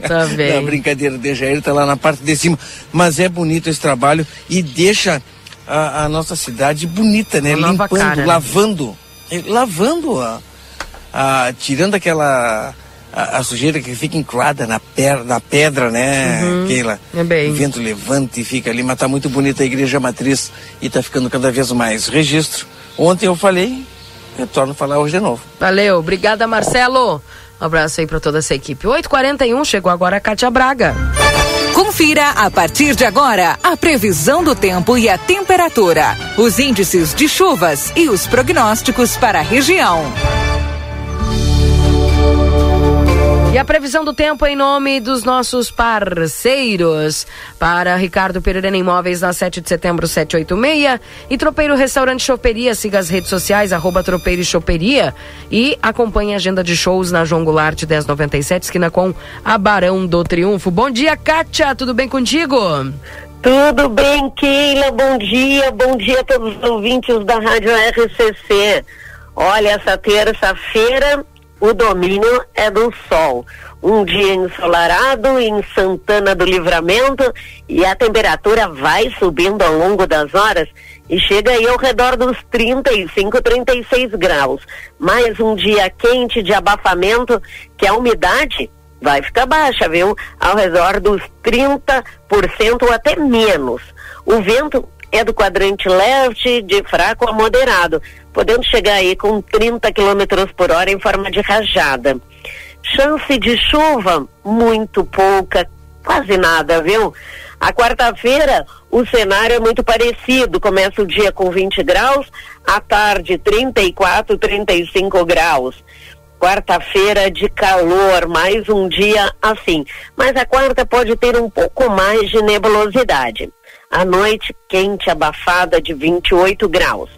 Tá bem. Não, brincadeira, deixa ele tá lá na parte de cima. Mas é bonito esse trabalho e deixa a, a nossa cidade bonita, né? Uma Limpando, cara, né? lavando. É, Lavando a, a- tirando aquela a, a sujeira que fica encruada na, per, na pedra, né, Keila? É bem. O vento levanta e fica ali, mas tá muito bonita a igreja matriz e tá ficando cada vez mais registro. Ontem eu falei, eu torno a falar hoje de novo. Valeu, obrigada Marcelo. Um abraço aí pra toda essa equipe. 8h41, chegou agora a Cátia Braga. Confira a partir de agora a previsão do tempo e a temperatura, os índices de chuvas e os prognósticos para a região. E a previsão do tempo em nome dos nossos parceiros. Para Ricardo Pereira Imóveis, na 7 de setembro, 786. E Tropeiro Restaurante Choperia. Siga as redes sociais, arroba Tropeiro e Choperia. E acompanhe a agenda de shows na João Goulart 1097, esquina com a Barão do Triunfo. Bom dia, Kátia. Tudo bem contigo? Tudo bem, Keila? Bom dia, bom dia a todos os ouvintes da Rádio RCC. Olha, essa terça-feira o domínio é do sol. Um dia ensolarado em Santana do Livramento e a temperatura vai subindo ao longo das horas e chega aí ao redor dos 35, 36 graus. Mais um dia quente de abafamento que a umidade vai ficar baixa, viu? Ao redor dos 30% ou até menos. O vento é do quadrante leste, de fraco a moderado, podendo chegar aí com 30 km por hora em forma de rajada. Chance de chuva, muito pouca, quase nada, viu? A quarta-feira, o cenário é muito parecido. Começa o dia com 20 graus, à tarde 34, 35 graus. Quarta-feira de calor, mais um dia assim. Mas a quarta pode ter um pouco mais de nebulosidade. À noite, quente, abafada de 28 graus.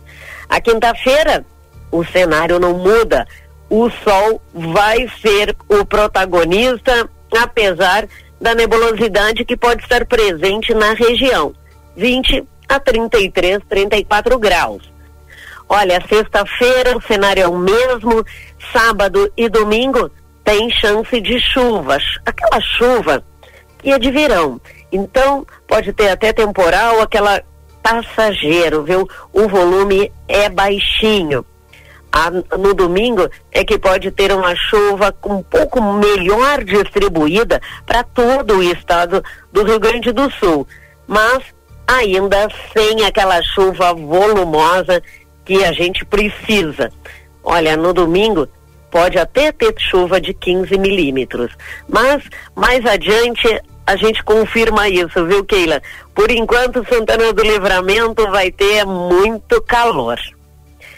A quinta-feira, o cenário não muda. O sol vai ser o protagonista, apesar da nebulosidade que pode estar presente na região. 20 a 33, 34 graus. Olha, sexta-feira o cenário é o mesmo, sábado e domingo tem chance de chuvas. Aquela chuva que é de verão. Então, pode ter até temporal, aquela passageiro, viu? O volume é baixinho. Ah, no domingo é que pode ter uma chuva um pouco melhor distribuída para todo o estado do Rio Grande do Sul, mas ainda sem aquela chuva volumosa que a gente precisa. Olha, no domingo pode até ter chuva de 15 milímetros, mas mais adiante a gente confirma isso, viu, Keila? Por enquanto, Santana do Livramento vai ter muito calor.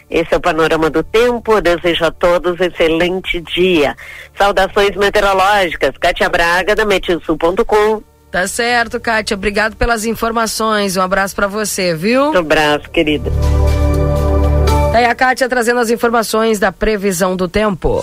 Esse é o panorama do tempo. Desejo a todos excelente dia. Saudações meteorológicas. Cátia Braga, da Metilsul.com. Tá certo, Kátia. Obrigado pelas informações. Um abraço pra você, viu? Um abraço, querida. Tá aí a Kátia trazendo as informações da previsão do tempo.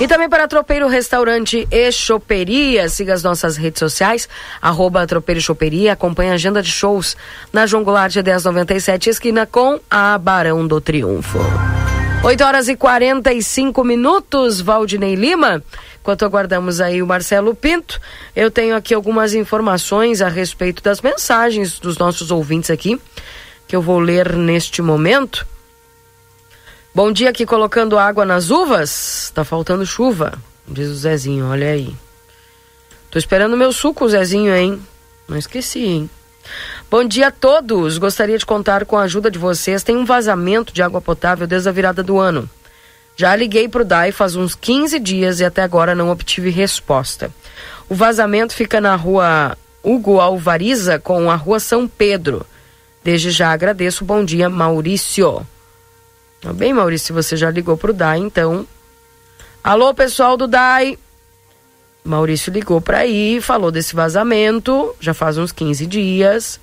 E também para Tropeiro Restaurante e Choperia. Siga as nossas redes sociais, arroba Tropeiro Choperia. Acompanhe a agenda de shows na João Goulart 1097, esquina com a Barão do Triunfo. 8 horas e 45 minutos, Valdinei Lima. Enquanto aguardamos aí o Marcelo Pinto, eu tenho aqui algumas informações a respeito das mensagens dos nossos ouvintes aqui, que eu vou ler neste momento. Bom dia aqui colocando água nas uvas. Tá faltando chuva, diz o Zezinho, olha aí. Tô esperando meu suco, Zezinho, hein? Não esqueci, hein? Bom dia a todos. Gostaria de contar com a ajuda de vocês. Tem um vazamento de água potável desde a virada do ano. Já liguei pro DAI faz uns 15 dias e até agora não obtive resposta. O vazamento fica na rua Hugo Alvariza com a rua São Pedro. Desde já agradeço. Bom dia, Maurício. Tá bem, Maurício, você já ligou pro DAI, então. Alô, pessoal do DAI. Maurício ligou para aí, falou desse vazamento, já faz uns 15 dias,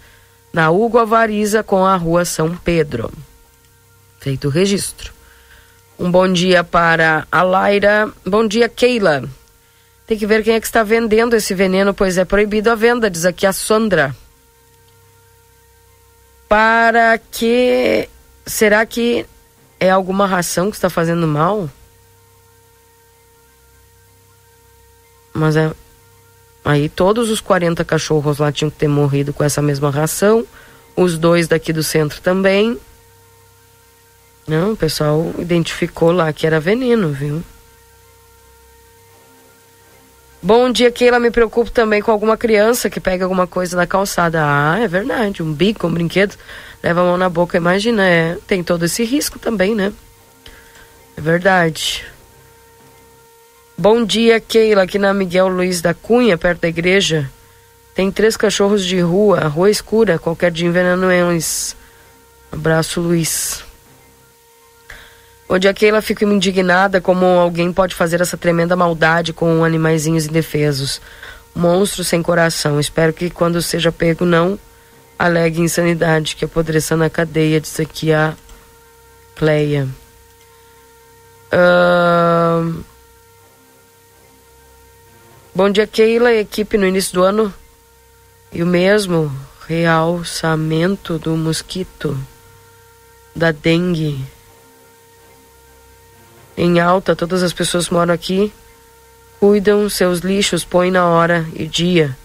na Hugo Alvariza com a rua São Pedro. Feito o registro. Um bom dia para a Laira. Bom dia, Keila. Tem que ver quem é que está vendendo esse veneno, pois é proibido a venda, diz aqui a Sondra. Para que. Será que é alguma ração que está fazendo mal? Mas é. Aí todos os 40 cachorros lá tinham que ter morrido com essa mesma ração. Os dois daqui do centro também. Não, o pessoal identificou lá que era veneno, viu? Bom dia, Keila. Me preocupo também com alguma criança que pega alguma coisa na calçada. Ah, é verdade. Um bico, um brinquedo, leva a mão na boca, imagina. É, tem todo esse risco também, né? É verdade. Bom dia, Keila, aqui na Miguel Luiz da Cunha, perto da igreja. Tem três cachorros de rua, rua escura, qualquer dia envenenando eles. Abraço, Luiz. Bom dia, Keila. Fico indignada como alguém pode fazer essa tremenda maldade com animaizinhos indefesos. Monstro sem coração. Espero que quando seja pego não alegue insanidade, que apodreça na cadeia, diz aqui a Cleia. Uh... Bom dia, Keila, equipe no início do ano. E o mesmo realçamento do mosquito, da dengue. Em alta, todas as pessoas moram aqui cuidam seus lixos, põem na hora e dia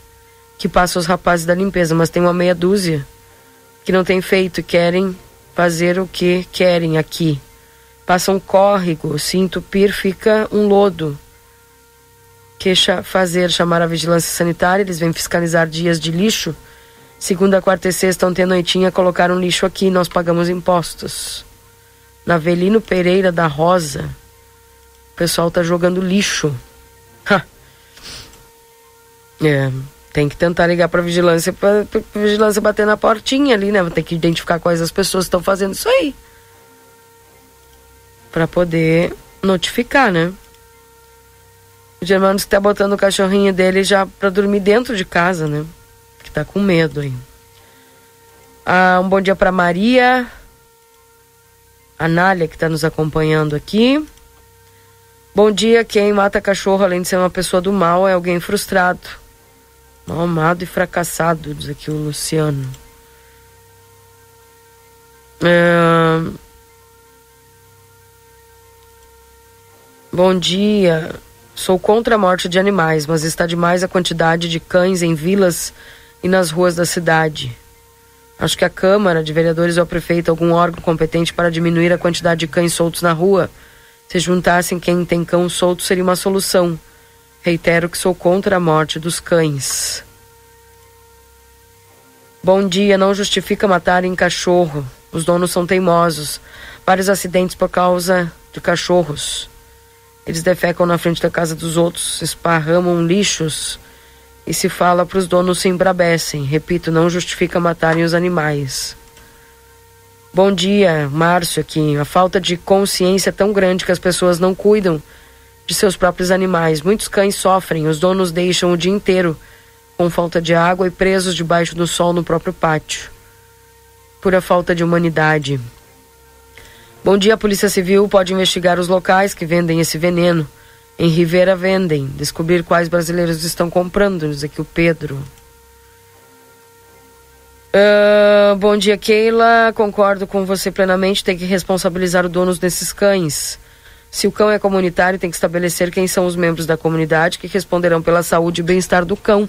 que passa os rapazes da limpeza, mas tem uma meia dúzia que não tem feito querem fazer o que querem aqui. Passa um córrego, se entupir fica um lodo que fazer chamar a vigilância sanitária, eles vêm fiscalizar dias de lixo. Segunda, quarta e sexta, ontem à noitinha, colocaram lixo aqui, nós pagamos impostos. Na Avelino Pereira da Rosa, o pessoal tá jogando lixo. Ha. É, tem que tentar ligar para vigilância para vigilância bater na portinha ali, né? Tem que identificar quais as pessoas estão fazendo isso aí. Para poder notificar, né? O Germano está botando o cachorrinho dele já para dormir dentro de casa, né? Que tá com medo aí. Ah, um bom dia para Maria. A Nália que está nos acompanhando aqui. Bom dia, quem mata cachorro, além de ser uma pessoa do mal, é alguém frustrado. Mal amado e fracassado, diz aqui o Luciano. É... Bom dia. Sou contra a morte de animais, mas está demais a quantidade de cães em vilas e nas ruas da cidade. Acho que a Câmara de Vereadores ou o prefeito, algum órgão competente para diminuir a quantidade de cães soltos na rua. Se juntassem quem tem cão solto, seria uma solução. Reitero que sou contra a morte dos cães. Bom dia, não justifica matarem cachorro. Os donos são teimosos. Vários acidentes por causa de cachorros. Eles defecam na frente da casa dos outros, esparramam lixos e se fala para os donos se embrabecem. Repito, não justifica matarem os animais. Bom dia, Márcio aqui. A falta de consciência é tão grande que as pessoas não cuidam de seus próprios animais. Muitos cães sofrem, os donos deixam o dia inteiro com falta de água e presos debaixo do sol no próprio pátio. Pura falta de humanidade. Bom dia, a Polícia Civil pode investigar os locais que vendem esse veneno. Em Rivera vendem. Descobrir quais brasileiros estão comprando, diz aqui o Pedro. Uh, bom dia, Keila. Concordo com você plenamente. Tem que responsabilizar os donos desses cães. Se o cão é comunitário, tem que estabelecer quem são os membros da comunidade que responderão pela saúde e bem-estar do cão,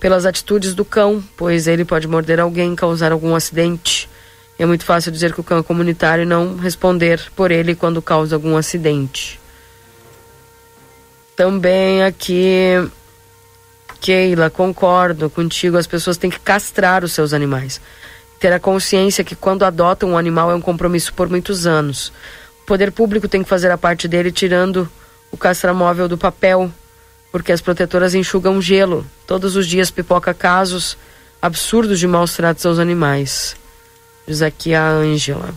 pelas atitudes do cão, pois ele pode morder alguém, causar algum acidente é muito fácil dizer que o cão é comunitário e não responder por ele quando causa algum acidente. Também aqui, Keila, concordo contigo, as pessoas têm que castrar os seus animais. Ter a consciência que quando adotam um animal é um compromisso por muitos anos. O poder público tem que fazer a parte dele tirando o castramóvel do papel, porque as protetoras enxugam gelo. Todos os dias pipoca casos absurdos de maus tratos aos animais. Diz aqui a Ângela.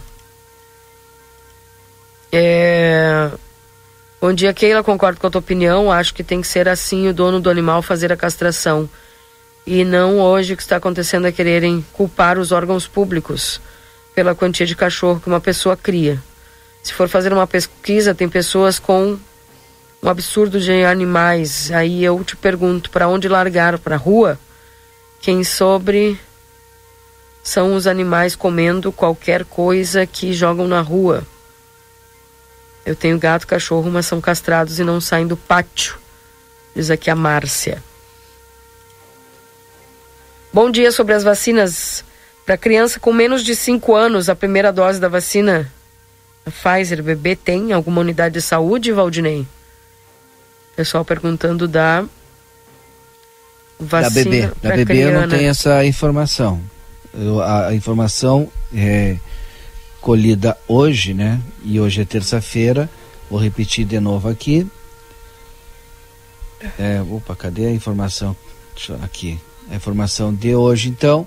É... Bom dia, Keila. Concordo com a tua opinião. Acho que tem que ser assim o dono do animal fazer a castração. E não hoje o que está acontecendo é quererem culpar os órgãos públicos pela quantia de cachorro que uma pessoa cria. Se for fazer uma pesquisa, tem pessoas com um absurdo de animais. Aí eu te pergunto, para onde largar? Para a rua? Quem sobre são os animais comendo qualquer coisa que jogam na rua. Eu tenho gato, cachorro, mas são castrados e não saem do pátio. Diz aqui a Márcia. Bom dia sobre as vacinas. Para criança com menos de 5 anos, a primeira dose da vacina a Pfizer bebê tem alguma unidade de saúde, Valdinei? Pessoal perguntando da vacina. Da bebê. Da bebê eu não tenho essa informação. Eu, a, a, informação é colhida hoje, né? E hoje é terça-feira. Vou repetir de novo aqui. É, opa, cadê a informação? Aqui. A informação de hoje, então.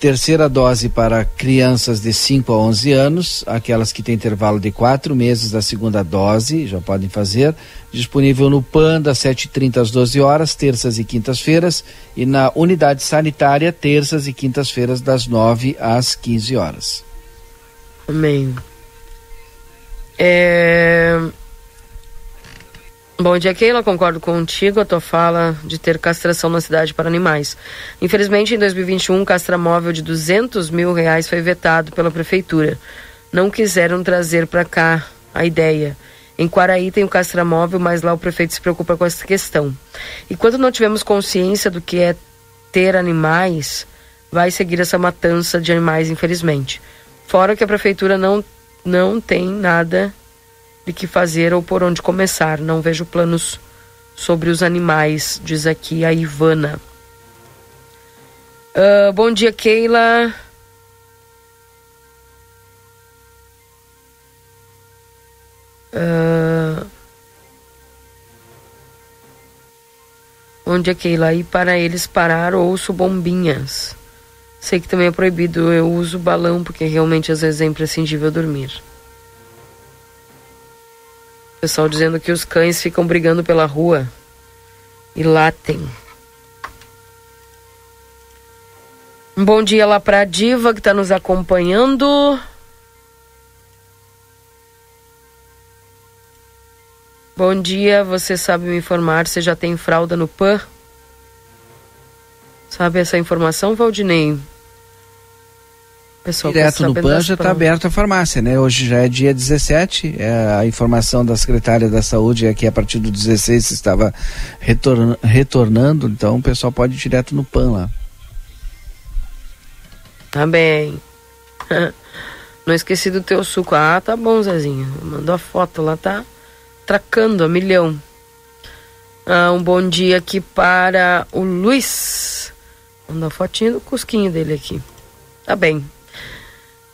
Terceira dose para crianças de 5 a 11 anos, aquelas que têm intervalo de quatro meses da segunda dose, já podem fazer. Disponível no PAN das 7h30 às 12 horas, terças e quintas-feiras, e na unidade sanitária, terças e quintas-feiras, das 9 às 15 horas. Amém. É... Bom dia, Keila. Concordo contigo a tua fala de ter castração na cidade para animais. Infelizmente, em 2021, um castramóvel de 200 mil reais foi vetado pela prefeitura. Não quiseram trazer para cá a ideia. Em Quaraí tem o castramóvel, mas lá o prefeito se preocupa com essa questão. E quando não tivermos consciência do que é ter animais, vai seguir essa matança de animais, infelizmente. Fora que a prefeitura não, não tem nada de que fazer ou por onde começar. Não vejo planos sobre os animais, diz aqui a Ivana. Uh, bom dia, Keila. Uh, bom dia, Keila. E para eles parar, ouço bombinhas. Sei que também é proibido, eu uso balão porque realmente às vezes é imprescindível dormir. Pessoal dizendo que os cães ficam brigando pela rua e latem. Um bom dia lá para a Diva que está nos acompanhando. Bom dia, você sabe me informar se já tem fralda no PAN? Sabe essa informação, Valdinei? Pessoal Direto no PAN já está aberta a farmácia, né? Hoje já é dia 17, é, a informação da secretária da saúde é que a partir do 16 estava retorn, retornando, então o pessoal pode ir direto no PAN lá. Tá bem. Não esqueci do teu suco. Ah, tá bom, Zezinho. Mandou a foto lá, tá tracando a milhão. Ah, um bom dia aqui para o Luiz. Mandou a fotinha do cusquinho dele aqui. Tá bem.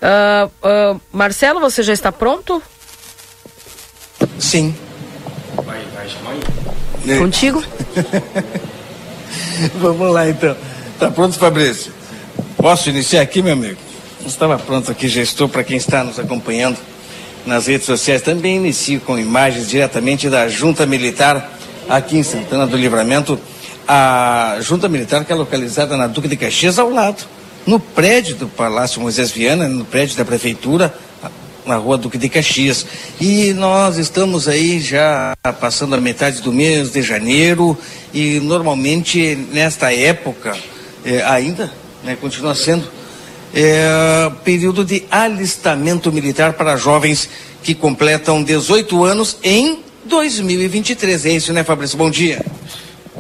Uh, uh, Marcelo, você já está pronto? Sim. Vai, vai chamar aí. Contigo? Vamos lá então. Tá pronto, Fabrício? Posso iniciar aqui, meu amigo? Estava pronto aqui, já estou para quem está nos acompanhando nas redes sociais. Também inicio com imagens diretamente da Junta Militar aqui em Santana do Livramento. A Junta Militar que é localizada na Duque de Caxias ao lado no prédio do Palácio Moisés Viana, no prédio da Prefeitura, na rua Duque de Caxias. E nós estamos aí já passando a metade do mês de janeiro e normalmente nesta época é, ainda, né, continua sendo, é, período de alistamento militar para jovens que completam 18 anos em 2023. É isso, né, Fabrício? Bom dia.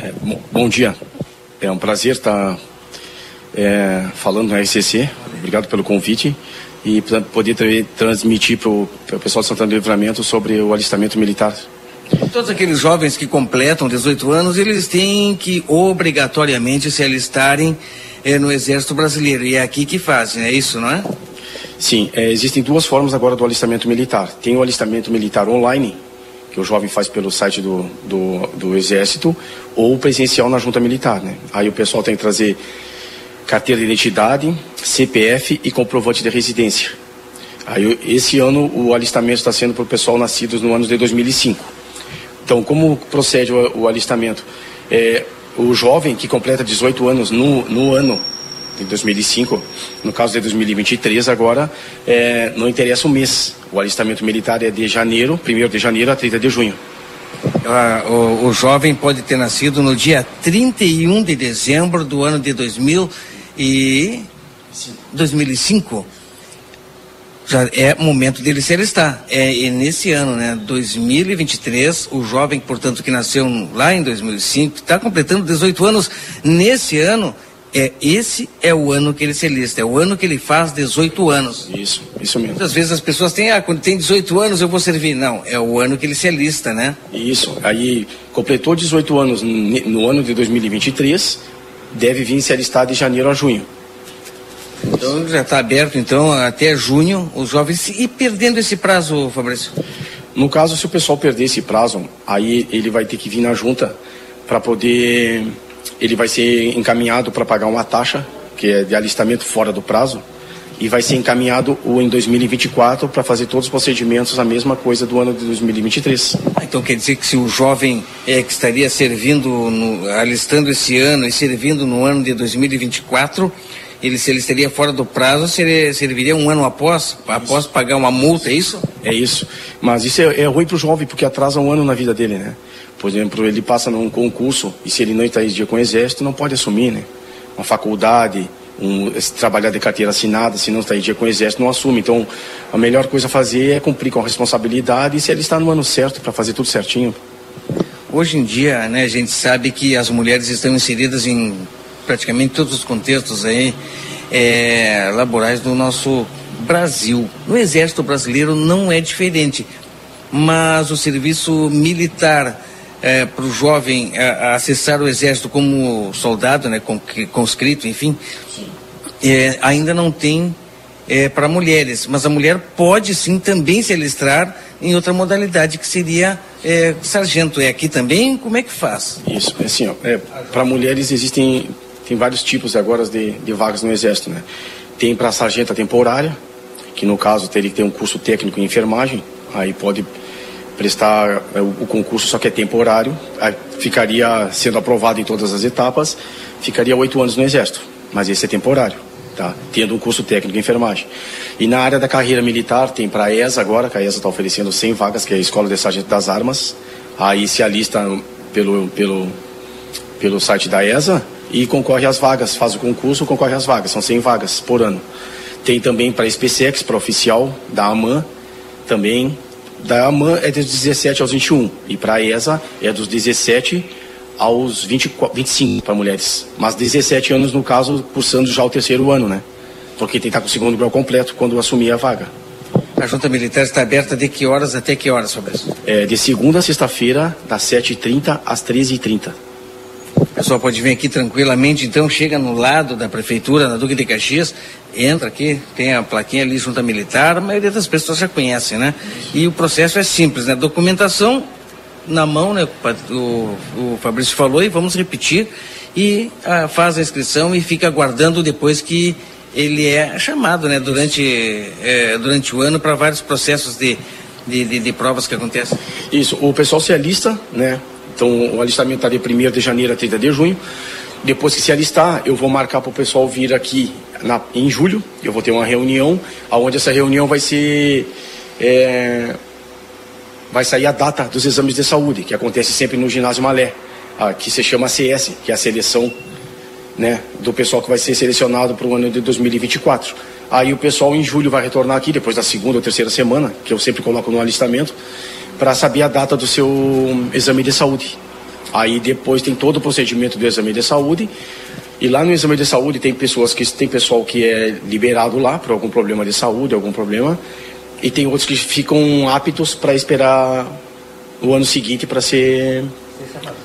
É, bom, bom dia. É um prazer estar é, falando na RCC. Obrigado pelo convite. e poder transmitir para o pessoal de Santana do Livramento sobre o alistamento militar. Todos aqueles jovens que completam 18 anos, eles têm que obrigatoriamente se alistarem eh, no Exército Brasileiro. E é aqui que fazem, é isso, não é? Sim, é, existem duas formas agora do alistamento militar. Tem o alistamento militar online, que o jovem faz pelo site do, do, do Exército, ou presencial na junta militar. Né? Aí o pessoal tem que trazer carteira de identidade, CPF e comprovante de residência. Aí, esse ano o alistamento está sendo para o pessoal nascidos no ano de 2005. Então, como procede o, o alistamento? É, o jovem que completa 18 anos no, no ano de 2005, no caso de 2023 agora, é, não interessa o mês. O alistamento militar é de janeiro, 1 de janeiro a 30 de junho. Ah, o, o, jovem pode ter nascido no dia 31 de dezembro do ano de 2000 e 2005 já é momento dele se alistar. É, nesse ano, né, 2023, o jovem, portanto, que nasceu lá em 2005, está completando 18 anos nesse ano. É, esse é o ano que ele se alista, é o ano que ele faz 18 anos. Isso, isso mesmo. Muitas vezes as pessoas têm, ah, quando tem 18 anos eu vou servir. Não, é o ano que ele se alista, né? Isso, aí completou 18 anos no ano de 2023, deve vir se alistar de janeiro a junho. Então já está aberto então até junho os jovens e perdendo esse prazo, Fabrício. No caso, se o pessoal perder esse prazo, aí ele vai ter que vir na junta para poder, ele vai ser encaminhado para pagar uma taxa que é de alistamento fora do prazo e vai ser encaminhado o em 2024 para fazer todos os procedimentos a mesma coisa do ano de 2023. Ah, então quer dizer que se o jovem é, que estaria servindo, no, alistando esse ano e servindo no ano de 2024, ele se ele estaria fora do prazo, seria, serviria um ano após, após pagar uma multa, é isso? É isso. Mas isso é, é ruim para o jovem, porque atrasa um ano na vida dele, né? Por exemplo, ele passa num concurso e se ele não está em dia com o exército, não pode assumir, né? Uma faculdade, um, trabalhar de carteira assinada, se não está em dia com o exército, não assume. Então, a melhor coisa a fazer é cumprir com a responsabilidade e se ele está no ano certo para fazer tudo certinho. Hoje em dia, né, a gente sabe que as mulheres estão inseridas em praticamente todos os contextos aí é, laborais do nosso Brasil. No Exército Brasileiro não é diferente, mas o serviço militar é, para o jovem é, acessar o exército como soldado, né, conscrito, enfim, é, ainda não tem é, para mulheres. Mas a mulher pode sim também se alistar em outra modalidade que seria é, sargento. É aqui também? Como é que faz? Isso, é assim, é, para mulheres existem tem vários tipos agora de, de vagas no exército, né? Tem para sargenta temporária, que no caso teria que ter um curso técnico em enfermagem, aí pode prestar é, o concurso, só que é temporário, ficaria sendo aprovado em todas as etapas, ficaria oito anos no Exército, mas esse é temporário, tá? Tendo um curso técnico em enfermagem. E na área da carreira militar, tem para a ESA agora, que a ESA está oferecendo 100 vagas, que é a Escola de Sargento das Armas, aí se alista pelo, pelo, pelo site da ESA e concorre às vagas, faz o concurso, concorre às vagas, são 100 vagas por ano. Tem também para a SpaceX, para oficial da AMAN, também da AMAN é dos 17 aos 21 e para a ESA é dos 17 aos 20, 25 para mulheres. Mas 17 anos, no caso, cursando já o terceiro ano, né? Porque tem que estar com o segundo grau completo quando assumir a vaga. A junta militar está aberta de que horas até que horas, Fabrício? É, de segunda a sexta-feira, das 7h30 às 13h30. O pessoal pode vir aqui tranquilamente, então chega no lado da prefeitura, na Duque de Caxias, entra aqui, tem a plaquinha ali junto à militar, a maioria das pessoas já conhecem, né? E o processo é simples, né? Documentação na mão, né? O, o Fabrício falou e vamos repetir e ah, faz a inscrição e fica aguardando depois que ele é chamado, né? Durante, é, durante o ano para vários processos de, de, de, de provas que acontecem. Isso, o pessoal se alista, né? Então o alistamento de 1 de janeiro a 30 de junho. Depois que se alistar, eu vou marcar para o pessoal vir aqui na, em julho. Eu vou ter uma reunião, aonde essa reunião vai ser. É, vai sair a data dos exames de saúde, que acontece sempre no ginásio Malé, que se chama CS, que é a seleção né, do pessoal que vai ser selecionado para o ano de 2024. Aí o pessoal em julho vai retornar aqui, depois da segunda ou terceira semana, que eu sempre coloco no alistamento, para saber a data do seu exame de saúde. Aí depois tem todo o procedimento do exame de saúde E lá no exame de saúde tem pessoas que tem pessoal que é liberado lá por algum problema de saúde, algum problema, e tem outros que ficam aptos para esperar o ano seguinte para ser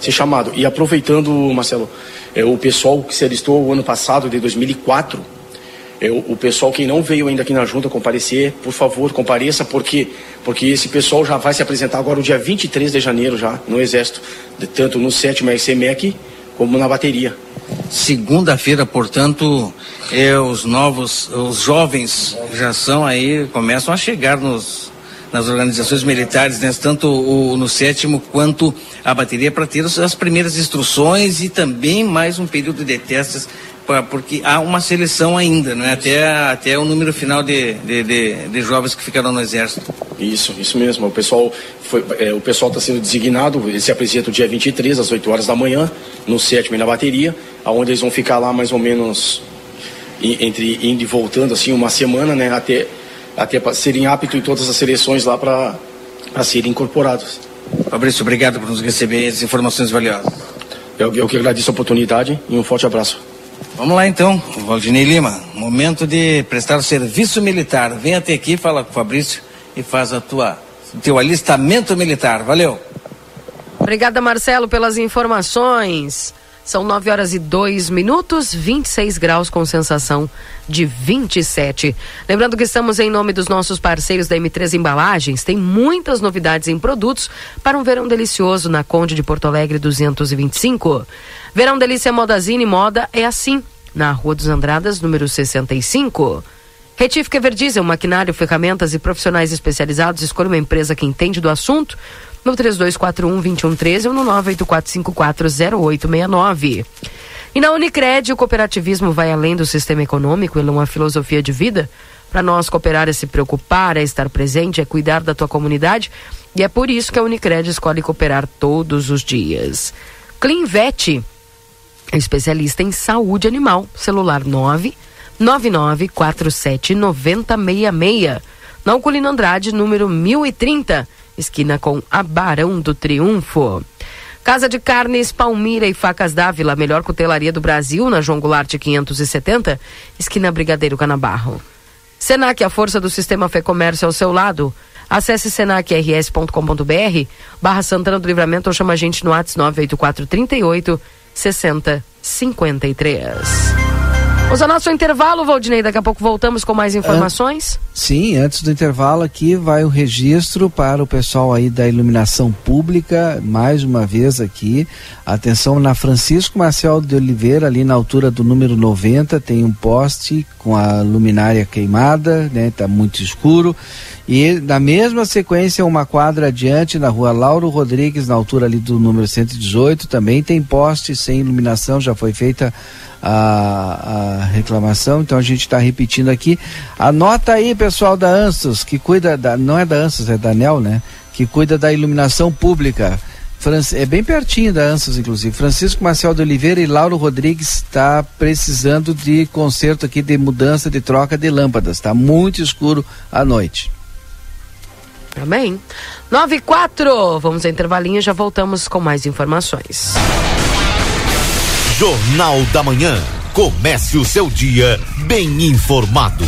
ser chamado. E aproveitando, Marcelo, é, o pessoal que se alistou o ano passado, de 2004, o, o pessoal que não veio ainda aqui na junta comparecer, por favor, compareça, porque, porque esse pessoal já vai se apresentar agora o dia 23 de janeiro já, no Exército, de, tanto no 7 RCMEC como na bateria. Segunda-feira, portanto, é, os novos, os jovens já são aí, começam a chegar nos, nas organizações militares, né? tanto o, no sétimo quanto a bateria, para ter as primeiras instruções e também mais um período de testes pra, porque há uma seleção ainda, não é? Até, até o número final de, de, de, de jovens que ficaram no exército. Isso, isso mesmo. O pessoal foi, é, o pessoal está sendo designado, ele se apresenta o dia 23, às 8 horas da manhã, no sétimo e na bateria, aonde eles vão ficar lá mais ou menos entre indo e voltando assim uma semana, né, até até serem aptos em todas as seleções lá para serem incorporados. Fabrício, obrigado por nos receber as informações valiosas. Eu, eu que agradeço a oportunidade e um forte abraço. Vamos lá então, Valdinei Lima. Momento de prestar serviço militar. Vem até aqui, fala com o Fabrício e faz a tua teu alistamento militar. Valeu. Obrigada, Marcelo, pelas informações. São 9 horas e 2 minutos, 26 graus com sensação de 27. Lembrando que estamos em nome dos nossos parceiros da M3 Embalagens. Tem muitas novidades em produtos para um verão delicioso na Conde de Porto Alegre 225. Verão Delícia Modazine Moda é assim, na Rua dos Andradas, número 65. Retífica Everdiesel, maquinário, ferramentas e profissionais especializados. Escolha uma empresa que entende do assunto no 3241-2113 ou no 984540869. E na Unicred, o cooperativismo vai além do sistema econômico, ele é uma filosofia de vida. Para nós, cooperar é se preocupar, é estar presente, é cuidar da tua comunidade. E é por isso que a Unicred escolhe cooperar todos os dias. Clinvet, especialista em saúde animal, celular 9 9947 9066. Na Alcolino Andrade, número 1030 esquina com a Barão do Triunfo. Casa de Carnes Palmira e Facas Dávila, melhor cutelaria do Brasil, na João Goulart 570, esquina Brigadeiro Canabarro. Senac, a força do sistema Fê Comércio ao seu lado. Acesse senacrs.com.br barra Santana do Livramento ou chama a gente no WhatsApp 98438 6053. Vamos ao nosso intervalo, Valdinei. Daqui a pouco voltamos com mais informações. sim, antes do intervalo aqui vai o registro para o pessoal aí da iluminação pública, mais uma vez aqui. Atenção na Francisco Marcel de Oliveira, ali na altura do número 90, tem um poste com a luminária queimada, né? Tá muito escuro. E na mesma sequência, uma quadra adiante, na rua Lauro Rodrigues, na altura ali do número 118, também tem poste sem iluminação, já foi feita a, a reclamação, então a gente está repetindo aqui. Anota aí, pessoal da Ansos, que cuida da. Não é da Ansos, é da né? Que cuida da iluminação pública. É bem pertinho da Ansos, inclusive. Francisco Marcel de Oliveira e Lauro Rodrigues está precisando de conserto aqui de mudança de troca de lâmpadas. Está muito escuro à noite. Amém. 9 e 4. Vamos a intervalinho já voltamos com mais informações. Jornal da Manhã. Comece o seu dia bem informado.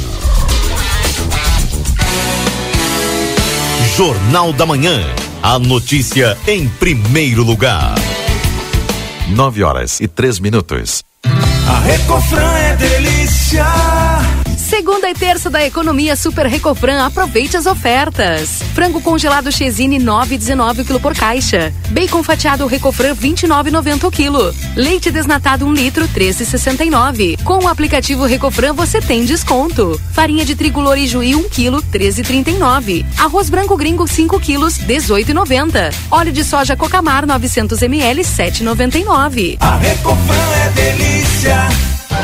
Jornal da Manhã. A notícia em primeiro lugar. 9 horas e três minutos. A Recofran é delícia. Segunda e terça da economia Super Recofran, aproveite as ofertas. Frango congelado Chesine 9,19 kg por caixa. Bacon fatiado Recofran 29,90 kg. Leite desnatado 1 litro 13,69. Com o aplicativo Recofran você tem desconto. Farinha de trigo Lorijuí 1 kg 13,39. Arroz branco gringo 5 kg 18,90. Óleo de soja Cocamar 900 ml 7,99. A Recofran é delícia.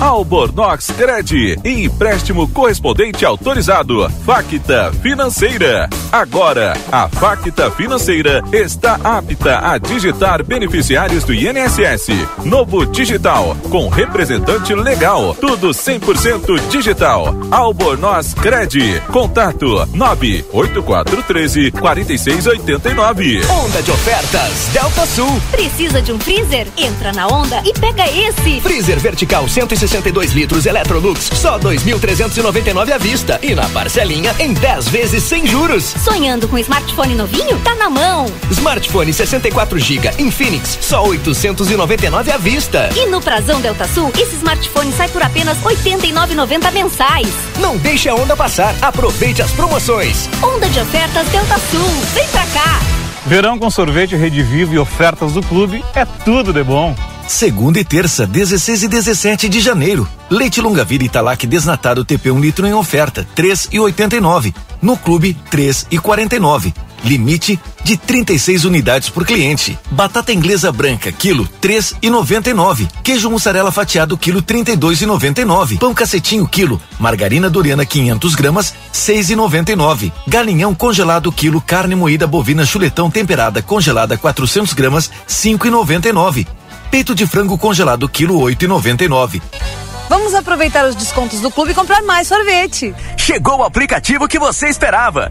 Albornoz Cred, empréstimo correspondente autorizado. Facta Financeira. Agora, a Facta Financeira está apta a digitar beneficiários do INSS. Novo Digital, com representante legal. Tudo 100% digital. Albornoz Cred. Contato 98413 4689. Onda de ofertas Delta Sul. Precisa de um freezer? Entra na onda e pega esse. Freezer vertical 162 litros Electrolux, só 2.399 à vista e na parcelinha em 10 vezes sem juros. Sonhando com smartphone novinho? Tá na mão. Smartphone 64 GB Infinix, só 899 à vista. E no Prazão Delta Sul, esse smartphone sai por apenas 89,90 mensais. Não deixe a onda passar. Aproveite as promoções. Onda de ofertas Delta Sul. Vem pra cá. Verão com sorvete Rede Vivo e ofertas do clube é tudo de bom. Segunda e terça, 16 e 17 de janeiro. Leite longa vida Italac desnatado TP 1 litro em oferta, 3,89. No clube, 3,49. Limite de 36 unidades por cliente. Batata inglesa branca, quilo, 3,99. Queijo mussarela fatiado, quilo, 32,99. Pão cacetinho, quilo. Margarina Doriana, 500 gramas, 6,99. Galinhão congelado, quilo. Carne moída bovina chuletão temperada, congelada, 400 gramas, 5,99. Peito de frango congelado, quilo, 8,99. Vamos aproveitar os descontos do clube e comprar mais sorvete. Chegou o aplicativo que você esperava.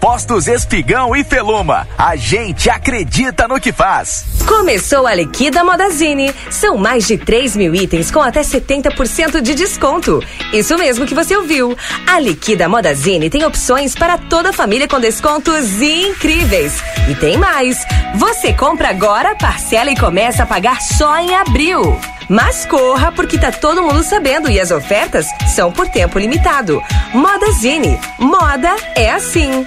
Postos Espigão e Feluma. A gente acredita no que faz. Começou a Liquida Modazine. São mais de 3 mil itens com até 70% de desconto. Isso mesmo que você ouviu. A Liquida Modazine tem opções para toda a família com descontos incríveis. E tem mais. Você compra agora, parcela e começa a pagar só em abril. Mas corra porque tá todo mundo sabendo e as ofertas são por tempo limitado. Modazine. Moda é assim.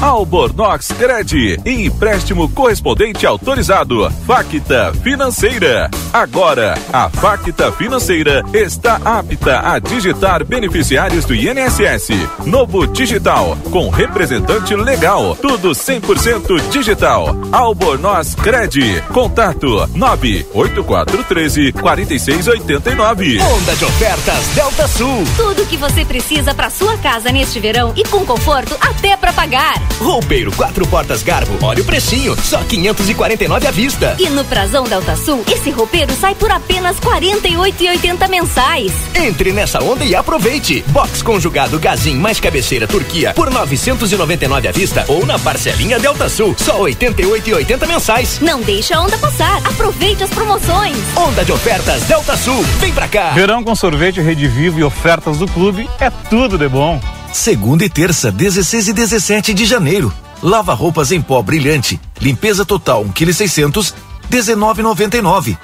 Albornoz Cred e empréstimo correspondente autorizado. Facta Financeira. Agora, a Facta Financeira está apta a digitar beneficiários do INSS. Novo Digital, com representante legal. Tudo 100% digital. Albornoz Cred. Contato 98413 4689. Onda de ofertas Delta Sul. Tudo que você precisa para sua casa neste verão e com conforto até para pagar. Roupeiro quatro portas Garbo. Olha o precinho, só 549 à vista. E no Prazão Delta Sul, esse roupeiro sai por apenas R$ 48,80 mensais. Entre nessa onda e aproveite. Box conjugado Gazin mais cabeceira Turquia por 999 à vista ou na parcelinha Delta Sul, só 88,80 mensais. Não deixa a onda passar. Aproveite as promoções. Onda de ofertas Delta Sul. Vem pra cá. Verão com sorvete Rede Vivo e ofertas do clube é tudo de bom. Segunda e terça, 16 e 17 de janeiro. Lava roupas em pó brilhante. Limpeza total 1 kg 600, 19,99.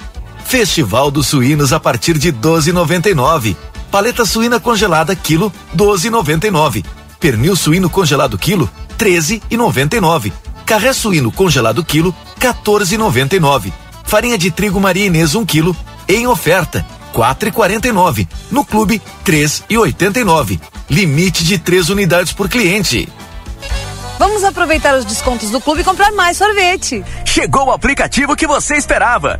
Festival dos suínos a partir de 12,99. Paleta suína congelada quilo 12,99. Pernil suíno congelado quilo 13,99. Carré suíno congelado quilo 14,99. Farinha de trigo Maria Inês 1 quilo em oferta 4,49. No clube 3,89. Limite de três unidades por cliente. Vamos aproveitar os descontos do clube e comprar mais sorvete. Chegou o aplicativo que você esperava.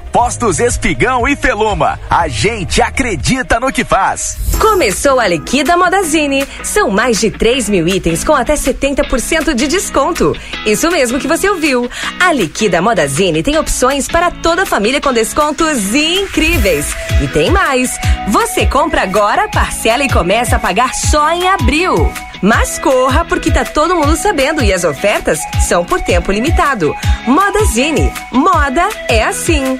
Postos Espigão e Feluma. A gente acredita no que faz. Começou a Liquida Modazine. São mais de 3 mil itens com até 70% de desconto. Isso mesmo que você ouviu. A Liquida Modazine tem opções para toda a família com descontos incríveis. E tem mais. Você compra agora, parcela e começa a pagar só em abril. Mas corra porque tá todo mundo sabendo e as ofertas são por tempo limitado. Modazine. Moda é assim.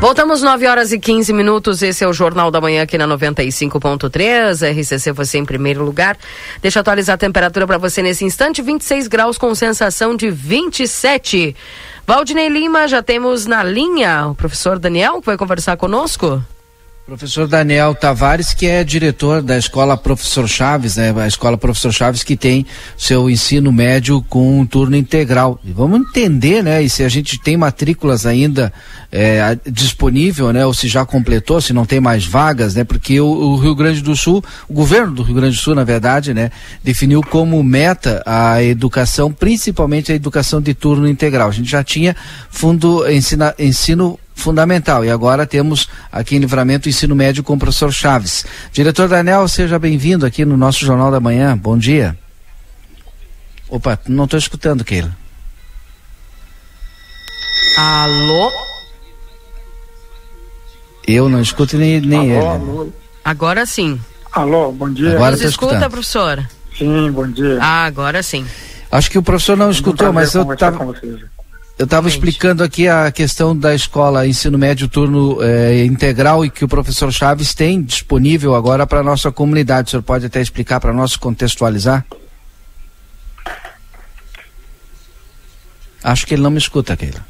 Voltamos 9 horas e 15 minutos. Esse é o Jornal da Manhã aqui na 95.3. RCC você em primeiro lugar. Deixa eu atualizar a temperatura para você nesse instante: 26 graus com sensação de 27. Valdinei Lima, já temos na linha o professor Daniel que vai conversar conosco. Professor Daniel Tavares, que é diretor da Escola Professor Chaves, né? A Escola Professor Chaves que tem seu ensino médio com um turno integral. E vamos entender, né? E se a gente tem matrículas ainda é, disponível, né? Ou se já completou, se não tem mais vagas, né? Porque o, o, Rio Grande do Sul, o governo do Rio Grande do Sul, na verdade, né? Definiu como meta a educação, principalmente a educação de turno integral. A gente já tinha fundo ensina, ensino fundamental. E agora temos aqui em Livramento o ensino médio com o professor Chaves. Diretor Daniel, seja bem-vindo aqui no nosso Jornal da Manhã. Bom dia. Opa, não estou escutando, Keila. Alô? Eu não escuto nem, nem alô, ele. Alô. Agora sim. Alô, bom dia. Agora Nos escuta, escutando. professor? Sim, bom dia. Ah, agora sim. Acho que o professor não escutou, mas eu estava eu estava explicando aqui a questão da escola ensino médio turno eh, integral e que o professor Chaves tem disponível agora para a nossa comunidade. O senhor pode até explicar para nós, contextualizar? Acho que ele não me escuta, Keila.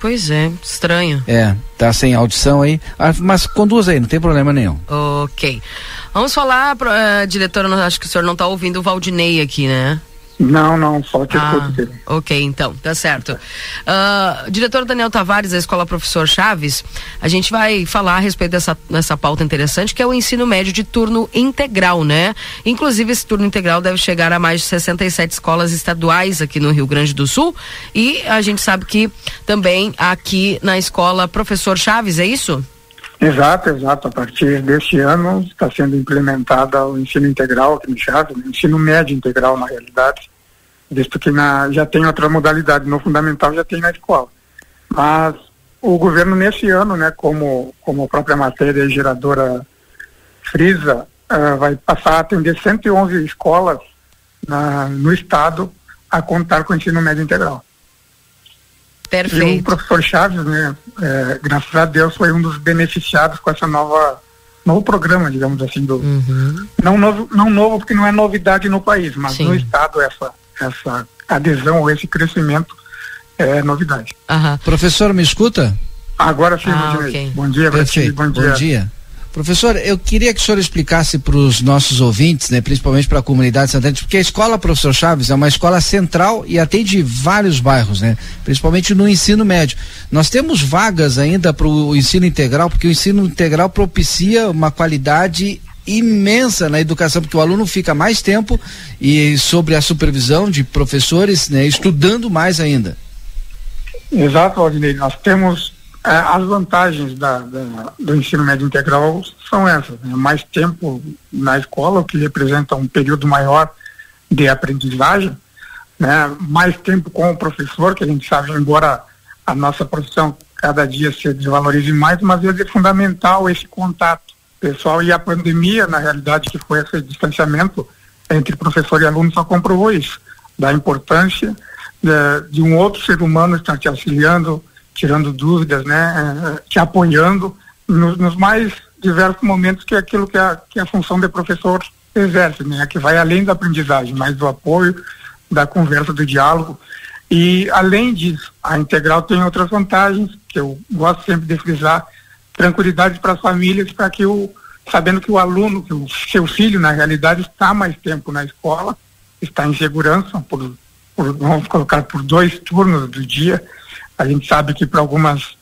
Pois é, estranho. É, tá sem audição aí. Ah, mas conduz aí, não tem problema nenhum. Ok. Vamos falar, uh, diretora, acho que o senhor não está ouvindo o Valdinei aqui, né? Não, não, só te ah. Ok, então, tá certo. Uh, diretor Daniel Tavares, da Escola Professor Chaves, a gente vai falar a respeito dessa, dessa pauta interessante, que é o ensino médio de turno integral, né? Inclusive, esse turno integral deve chegar a mais de 67 escolas estaduais aqui no Rio Grande do Sul. E a gente sabe que também aqui na Escola Professor Chaves, é isso? Exato, exato. A partir deste ano está sendo implementada o ensino integral aqui no Chaves, o né? ensino médio integral na realidade visto que na, já tem outra modalidade no fundamental, já tem na escola. Mas o governo nesse ano, né, como, como a própria matéria geradora frisa, uh, vai passar a atender 111 escolas na, no estado a contar com o ensino médio integral. Perfeito. E o professor Chaves, né, é, graças a Deus, foi um dos beneficiados com essa nova novo programa, digamos assim, do uhum. não novo, não novo porque não é novidade no país, mas Sim. no estado essa essa adesão ou esse crescimento é novidade. Uhum. Professor, me escuta? Agora sim, ah, okay. bom dia. Perfeito. Bom dia. Bom dia. Professor, eu queria que o senhor explicasse para os nossos ouvintes, né, principalmente para a comunidade santante, porque a escola Professor Chaves é uma escola central e atende vários bairros, né, principalmente no ensino médio. Nós temos vagas ainda para o ensino integral, porque o ensino integral propicia uma qualidade imensa na educação, porque o aluno fica mais tempo e sobre a supervisão de professores, né, estudando mais ainda. Exato, Aldinei. Nós temos é, as vantagens da, da, do ensino médio integral são essas, né? mais tempo na escola, o que representa um período maior de aprendizagem, né? mais tempo com o professor, que a gente sabe, embora a nossa profissão cada dia se desvalorize mais, mas é fundamental esse contato pessoal. E a pandemia, na realidade, que foi esse distanciamento entre professor e aluno, só comprovou isso, da importância de, de um outro ser humano estar te auxiliando, tirando dúvidas, né, te apoiando nos, nos mais diversos momentos que é aquilo que a, que a função de professor exerce, né, que vai além da aprendizagem, mas do apoio, da conversa, do diálogo. E além disso, a integral tem outras vantagens que eu gosto sempre de frisar, tranquilidade para as famílias, para que o, sabendo que o aluno, que o seu filho, na realidade, está mais tempo na escola, está em segurança, por, por, vamos colocar por dois turnos do dia. A gente sabe que para algumas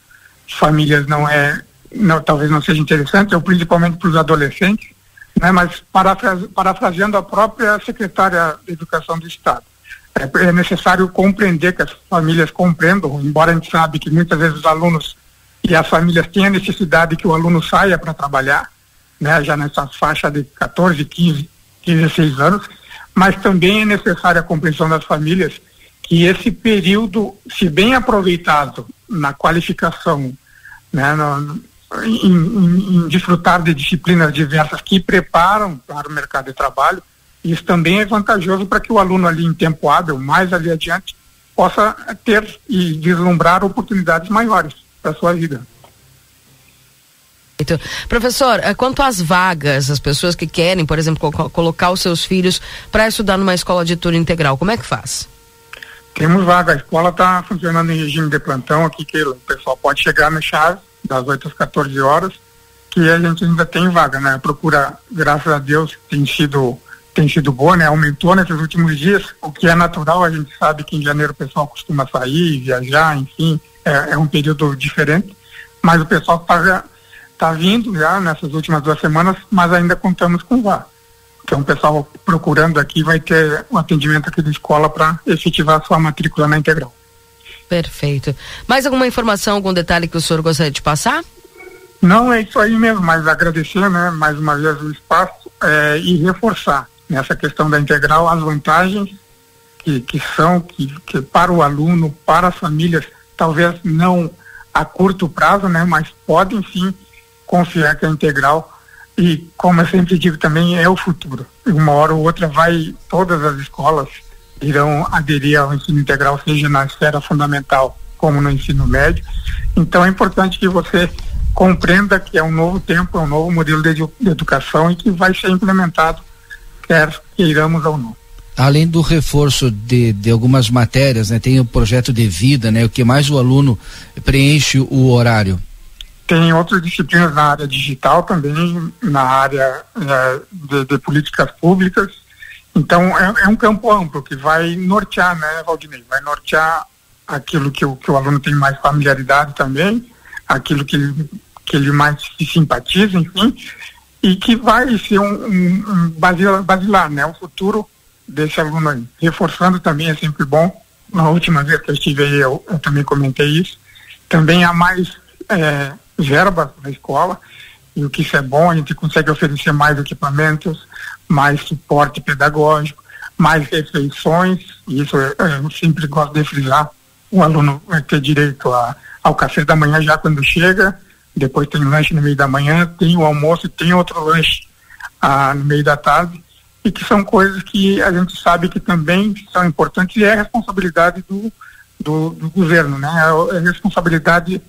famílias não é, não, talvez não seja interessante, ou principalmente para os adolescentes, né, mas parafrase, parafraseando a própria secretária de Educação do Estado. É, é necessário compreender que as famílias compreendam, embora a gente sabe que muitas vezes os alunos e as famílias têm a necessidade que o aluno saia para trabalhar, né, já nessa faixa de 14, 15, 16 anos, mas também é necessária a compreensão das famílias que esse período, se bem aproveitado na qualificação, né, no, em, em, em desfrutar de disciplinas diversas que preparam para o mercado de trabalho, isso também é vantajoso para que o aluno ali em tempo hábil, mais ali adiante, possa ter e deslumbrar oportunidades maiores para sua vida. Professor, eh, quanto às vagas, as pessoas que querem, por exemplo, co colocar os seus filhos para estudar numa escola de turno integral, como é que faz? Temos vaga, a escola está funcionando em regime de plantão aqui, que o pessoal pode chegar no chave, das 8 às 14 horas, que a gente ainda tem vaga, né? A procura, graças a Deus, tem sido tem sido boa, né? Aumentou nesses últimos dias, o que é natural, a gente sabe que em janeiro o pessoal costuma sair, viajar, enfim, é, é um período diferente, mas o pessoal está tá vindo já nessas últimas duas semanas, mas ainda contamos com vaga. Então, o pessoal procurando aqui vai ter o um atendimento aqui da escola para efetivar a sua matrícula na integral. Perfeito. Mais alguma informação, algum detalhe que o senhor gostaria de passar? Não, é isso aí mesmo, mas agradecer, né, mais uma vez o espaço é, e reforçar nessa questão da integral as vantagens que, que são, que, que para o aluno, para as famílias, talvez não a curto prazo, né, mas podem sim confiar que a integral e como eu sempre digo também é o futuro. Uma hora ou outra vai todas as escolas irão aderir ao ensino integral, seja na esfera fundamental como no ensino médio. Então é importante que você compreenda que é um novo tempo, é um novo modelo de, de educação e que vai ser implementado, quer queiramos ou não. Além do reforço de, de algumas matérias, né, tem o projeto de vida, né, o que mais o aluno preenche o horário? Tem outras disciplinas na área digital também, na área é, de, de, políticas públicas. Então, é, é, um campo amplo que vai nortear, né, Valdinei? Vai nortear aquilo que o, que o aluno tem mais familiaridade também, aquilo que que ele mais se simpatiza, enfim, e que vai ser um, um, um basilar, basilar, né? O futuro desse aluno aí. Reforçando também é sempre bom. Na última vez que eu estive aí, eu, eu também comentei isso. Também há mais é, verba na escola, e o que isso é bom, a gente consegue oferecer mais equipamentos, mais suporte pedagógico, mais refeições, e isso eu, eu sempre gosto de frisar, o aluno vai ter direito a, ao café da manhã já quando chega, depois tem lanche no meio da manhã, tem o almoço e tem outro lanche ah, no meio da tarde, e que são coisas que a gente sabe que também são importantes e é responsabilidade do, do, do governo, né? É, é responsabilidade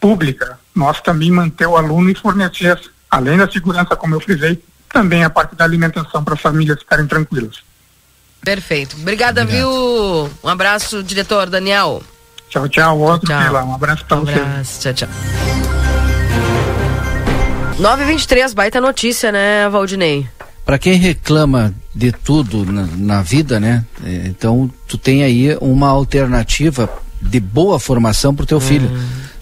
pública, nós também manter o aluno e fornecer, além da segurança, como eu frisei, também a parte da alimentação para as famílias ficarem tranquilas. Perfeito. Obrigada, Obrigado. viu? Um abraço, diretor Daniel. Tchau, tchau. Outro tchau. Um abraço para um você. Abraço. Tchau, tchau. 923, baita notícia, né, Valdinei? Para quem reclama de tudo na, na, vida, né? É, então, tu tem aí uma alternativa de boa formação para o teu hum. filho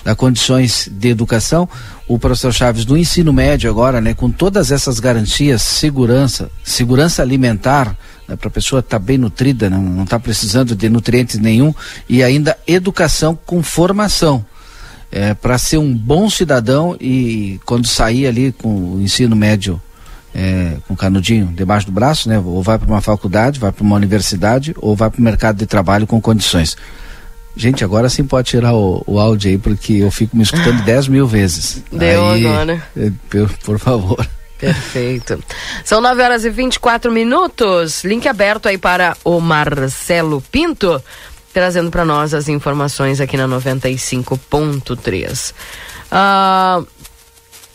da condições de educação, o professor Chaves do ensino médio agora, né, com todas essas garantias, segurança, segurança alimentar, né, para a pessoa estar tá bem nutrida, não está precisando de nutrientes nenhum, e ainda educação com formação. É, para ser um bom cidadão e quando sair ali com o ensino médio é, com canudinho debaixo do braço, né? Ou vai para uma faculdade, vai para uma universidade, ou vai para o mercado de trabalho com condições. Gente, agora sim pode tirar o, o áudio aí, porque eu fico me escutando 10 mil vezes. Deu aí, agora. Eh, por, por favor. Perfeito. São 9 horas e 24 minutos. Link aberto aí para o Marcelo Pinto, trazendo para nós as informações aqui na 95.3. Ah,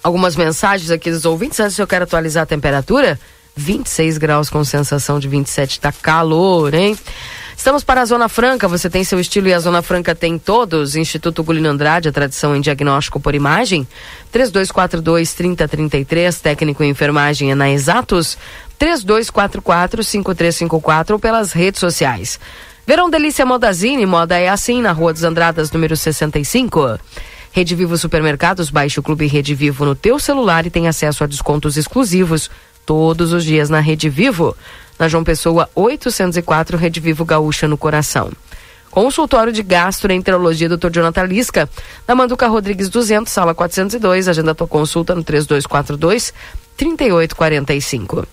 algumas mensagens aqui dos ouvintes. Antes eu quero atualizar a temperatura. 26 graus com sensação de 27. Tá calor, hein? Estamos para a Zona Franca, você tem seu estilo e a Zona Franca tem todos. Instituto Gulino Andrade, a tradição em diagnóstico por imagem. 3242-3033, técnico em enfermagem é na Exatos. 3244-5354 ou pelas redes sociais. Verão Delícia Modazine, moda é assim, na Rua dos Andradas, número 65. Rede Vivo Supermercados, baixe o Clube Rede Vivo no teu celular e tem acesso a descontos exclusivos todos os dias na Rede Vivo na João Pessoa 804, Rede Vivo Gaúcha no Coração. Consultório de Gastroenterologia Dr. Jonathan Lisca, na Manduca Rodrigues 200, sala 402. Agenda tua consulta no 3242 3845.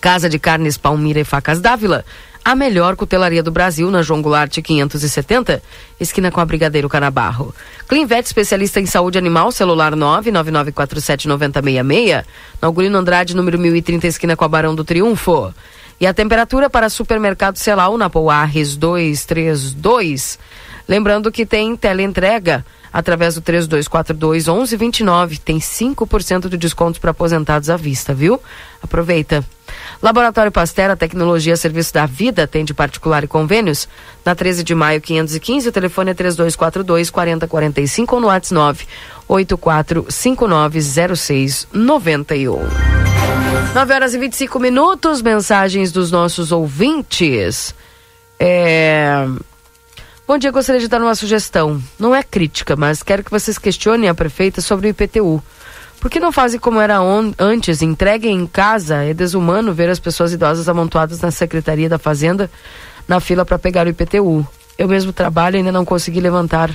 Casa de Carnes Palmira e Facas Dávila, a melhor cutelaria do Brasil, na João Goulart 570, esquina com a Brigadeiro Canabarro. Clinvet, especialista em saúde animal, celular 999479066, na Augurino Andrade, número 1030, esquina com a Barão do Triunfo. E a temperatura para supermercado Celal, na Pouarres 232. Lembrando que tem teleentrega através do 3242 1129. Tem 5% de descontos para aposentados à vista, viu? Aproveita. Laboratório Pastera, tecnologia serviço da vida, tem de particular e convênios. Na 13 de maio, 515, o telefone é 3242 4045 ou no WhatsApp 84590691. 9 horas e 25 minutos, mensagens dos nossos ouvintes. É... Bom dia, gostaria de dar uma sugestão. Não é crítica, mas quero que vocês questionem a prefeita sobre o IPTU. Por que não fazem como era antes? Entreguem em casa. É desumano ver as pessoas idosas amontoadas na Secretaria da Fazenda na fila para pegar o IPTU. Eu mesmo trabalho e ainda não consegui levantar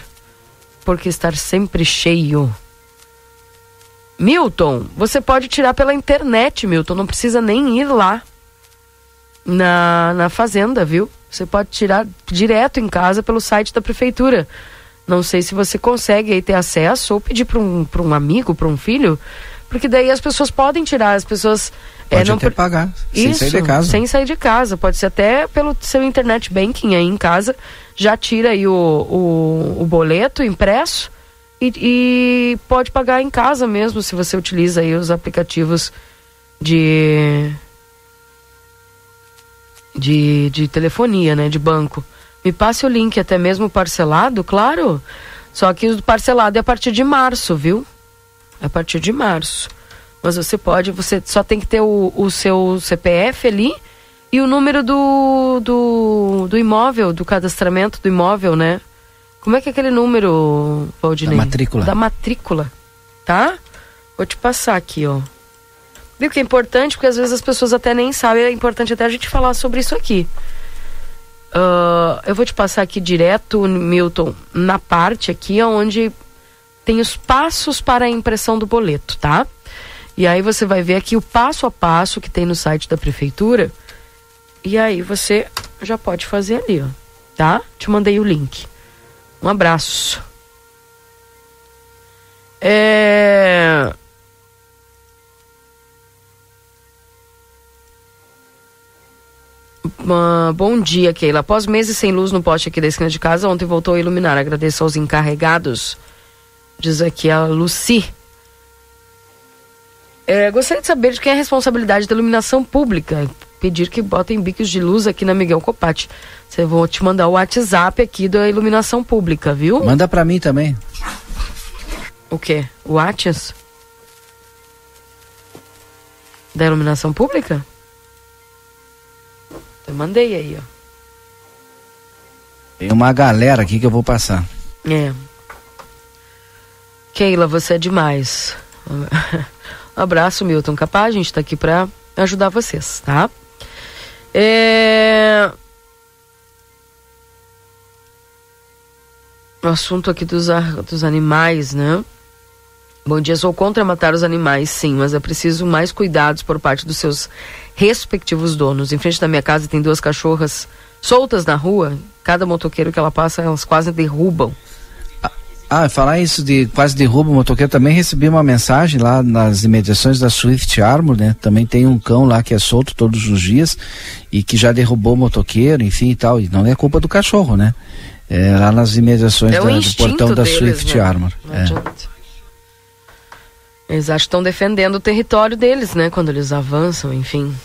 porque estar sempre cheio. Milton, você pode tirar pela internet, Milton. Não precisa nem ir lá na, na fazenda, viu? Você pode tirar direto em casa pelo site da prefeitura. Não sei se você consegue aí ter acesso ou pedir para um, um amigo, para um filho, porque daí as pessoas podem tirar, as pessoas é, Pode é, não até pagar, Isso, sem sair de casa. Sem sair de casa. Pode ser até pelo seu internet banking aí em casa. Já tira aí o, o, o boleto impresso e, e, pode pagar em casa mesmo se você utiliza aí os aplicativos de, de, de telefonia, né? De banco. Me passe o link, até mesmo parcelado, claro. Só que o parcelado é a partir de março, viu? É a partir de março. Mas você pode, você só tem que ter o, o seu CPF ali e o número do, do, do imóvel, do cadastramento do imóvel, né? Como é que é aquele número, Valdinei? Da matrícula. Da matrícula, tá? Vou te passar aqui, ó. Viu que é importante, porque às vezes as pessoas até nem sabem, é importante até a gente falar sobre isso aqui. Uh, eu vou te passar aqui direto, Milton, na parte aqui onde tem os passos para a impressão do boleto, tá? E aí você vai ver aqui o passo a passo que tem no site da prefeitura. E aí você já pode fazer ali, ó. Tá? Te mandei o link. Um abraço. É... Uh, bom dia, Keila. Após meses sem luz no poste aqui da esquina de casa, ontem voltou a iluminar. Agradeço aos encarregados. Diz aqui a Luci. É, gostaria de saber de quem é a responsabilidade da iluminação pública. Pedir que botem bicos de luz aqui na Miguel Copati. Você vou te mandar o WhatsApp aqui da iluminação pública, viu? Manda para mim também. O quê? O WhatsApp? Da iluminação pública? Eu mandei aí, ó. Tem uma galera aqui que eu vou passar. É. Keila, você é demais. Um abraço, Milton. Capaz, a gente está aqui para ajudar vocês, tá? É... O assunto aqui dos, dos animais, né? Bom dia, sou contra matar os animais, sim, mas é preciso mais cuidados por parte dos seus respectivos donos. Em frente da minha casa tem duas cachorras soltas na rua. Cada motoqueiro que ela passa, elas quase derrubam. Ah, falar isso de quase derruba o motoqueiro, também recebi uma mensagem lá nas imediações da Swift Armor, né? Também tem um cão lá que é solto todos os dias e que já derrubou o motoqueiro, enfim e tal. E não é culpa do cachorro, né? É lá nas imediações é da, do portão da Swift né? Armor. É. Eles acham que estão defendendo o território deles, né? Quando eles avançam, enfim.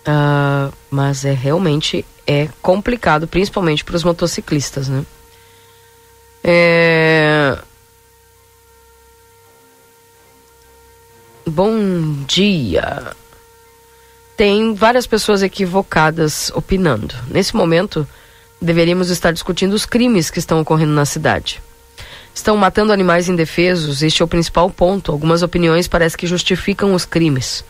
Uh, mas é realmente é complicado, principalmente para os motociclistas, né? É... Bom dia. Tem várias pessoas equivocadas opinando. Nesse momento, deveríamos estar discutindo os crimes que estão ocorrendo na cidade. Estão matando animais indefesos, este é o principal ponto. Algumas opiniões parecem que justificam os crimes.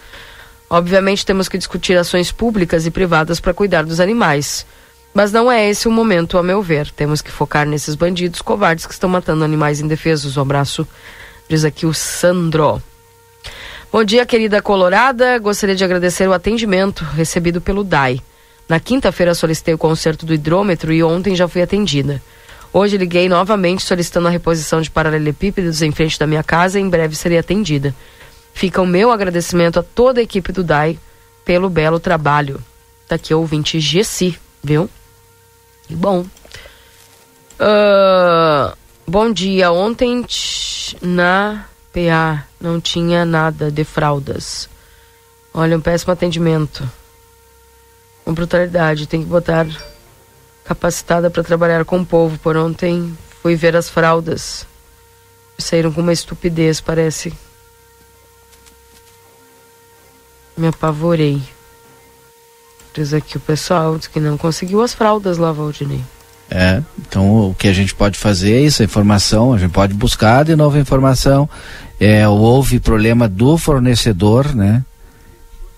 Obviamente, temos que discutir ações públicas e privadas para cuidar dos animais. Mas não é esse o momento, a meu ver. Temos que focar nesses bandidos covardes que estão matando animais indefesos. Um abraço, diz aqui o Sandro. Bom dia, querida Colorada. Gostaria de agradecer o atendimento recebido pelo DAI. Na quinta-feira solicitei o conserto do hidrômetro e ontem já fui atendida. Hoje liguei novamente solicitando a reposição de paralelepípedos em frente da minha casa e em breve serei atendida. Fica o meu agradecimento a toda a equipe do DAI pelo belo trabalho. Tá aqui ouvinte Gessi, viu? E bom. Uh, bom dia. Ontem na PA não tinha nada de fraldas. Olha, um péssimo atendimento. Com brutalidade. Tem que botar capacitada para trabalhar com o povo. Por ontem fui ver as fraldas. Saíram com uma estupidez, parece. Me apavorei. Diz aqui o pessoal, diz que não conseguiu as fraldas lá, Valdinei. É, então o que a gente pode fazer é isso, a informação, a gente pode buscar de novo informação. É, houve problema do fornecedor, né?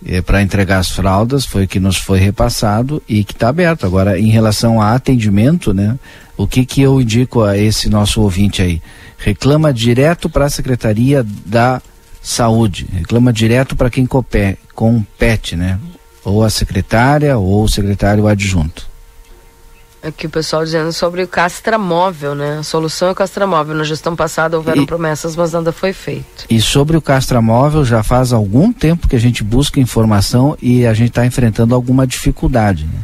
É, para entregar as fraldas, foi o que nos foi repassado e que está aberto. Agora, em relação a atendimento, né? O que que eu indico a esse nosso ouvinte aí? Reclama direto para a Secretaria da Saúde, reclama direto para quem compete, né? Ou a secretária ou o secretário adjunto. Aqui o pessoal dizendo sobre o castramóvel, né? A solução é o castramóvel. Na gestão passada houveram E- promessas, mas nada foi feito. E sobre o castramóvel, já faz algum tempo que a gente busca informação e a gente está enfrentando alguma dificuldade. né?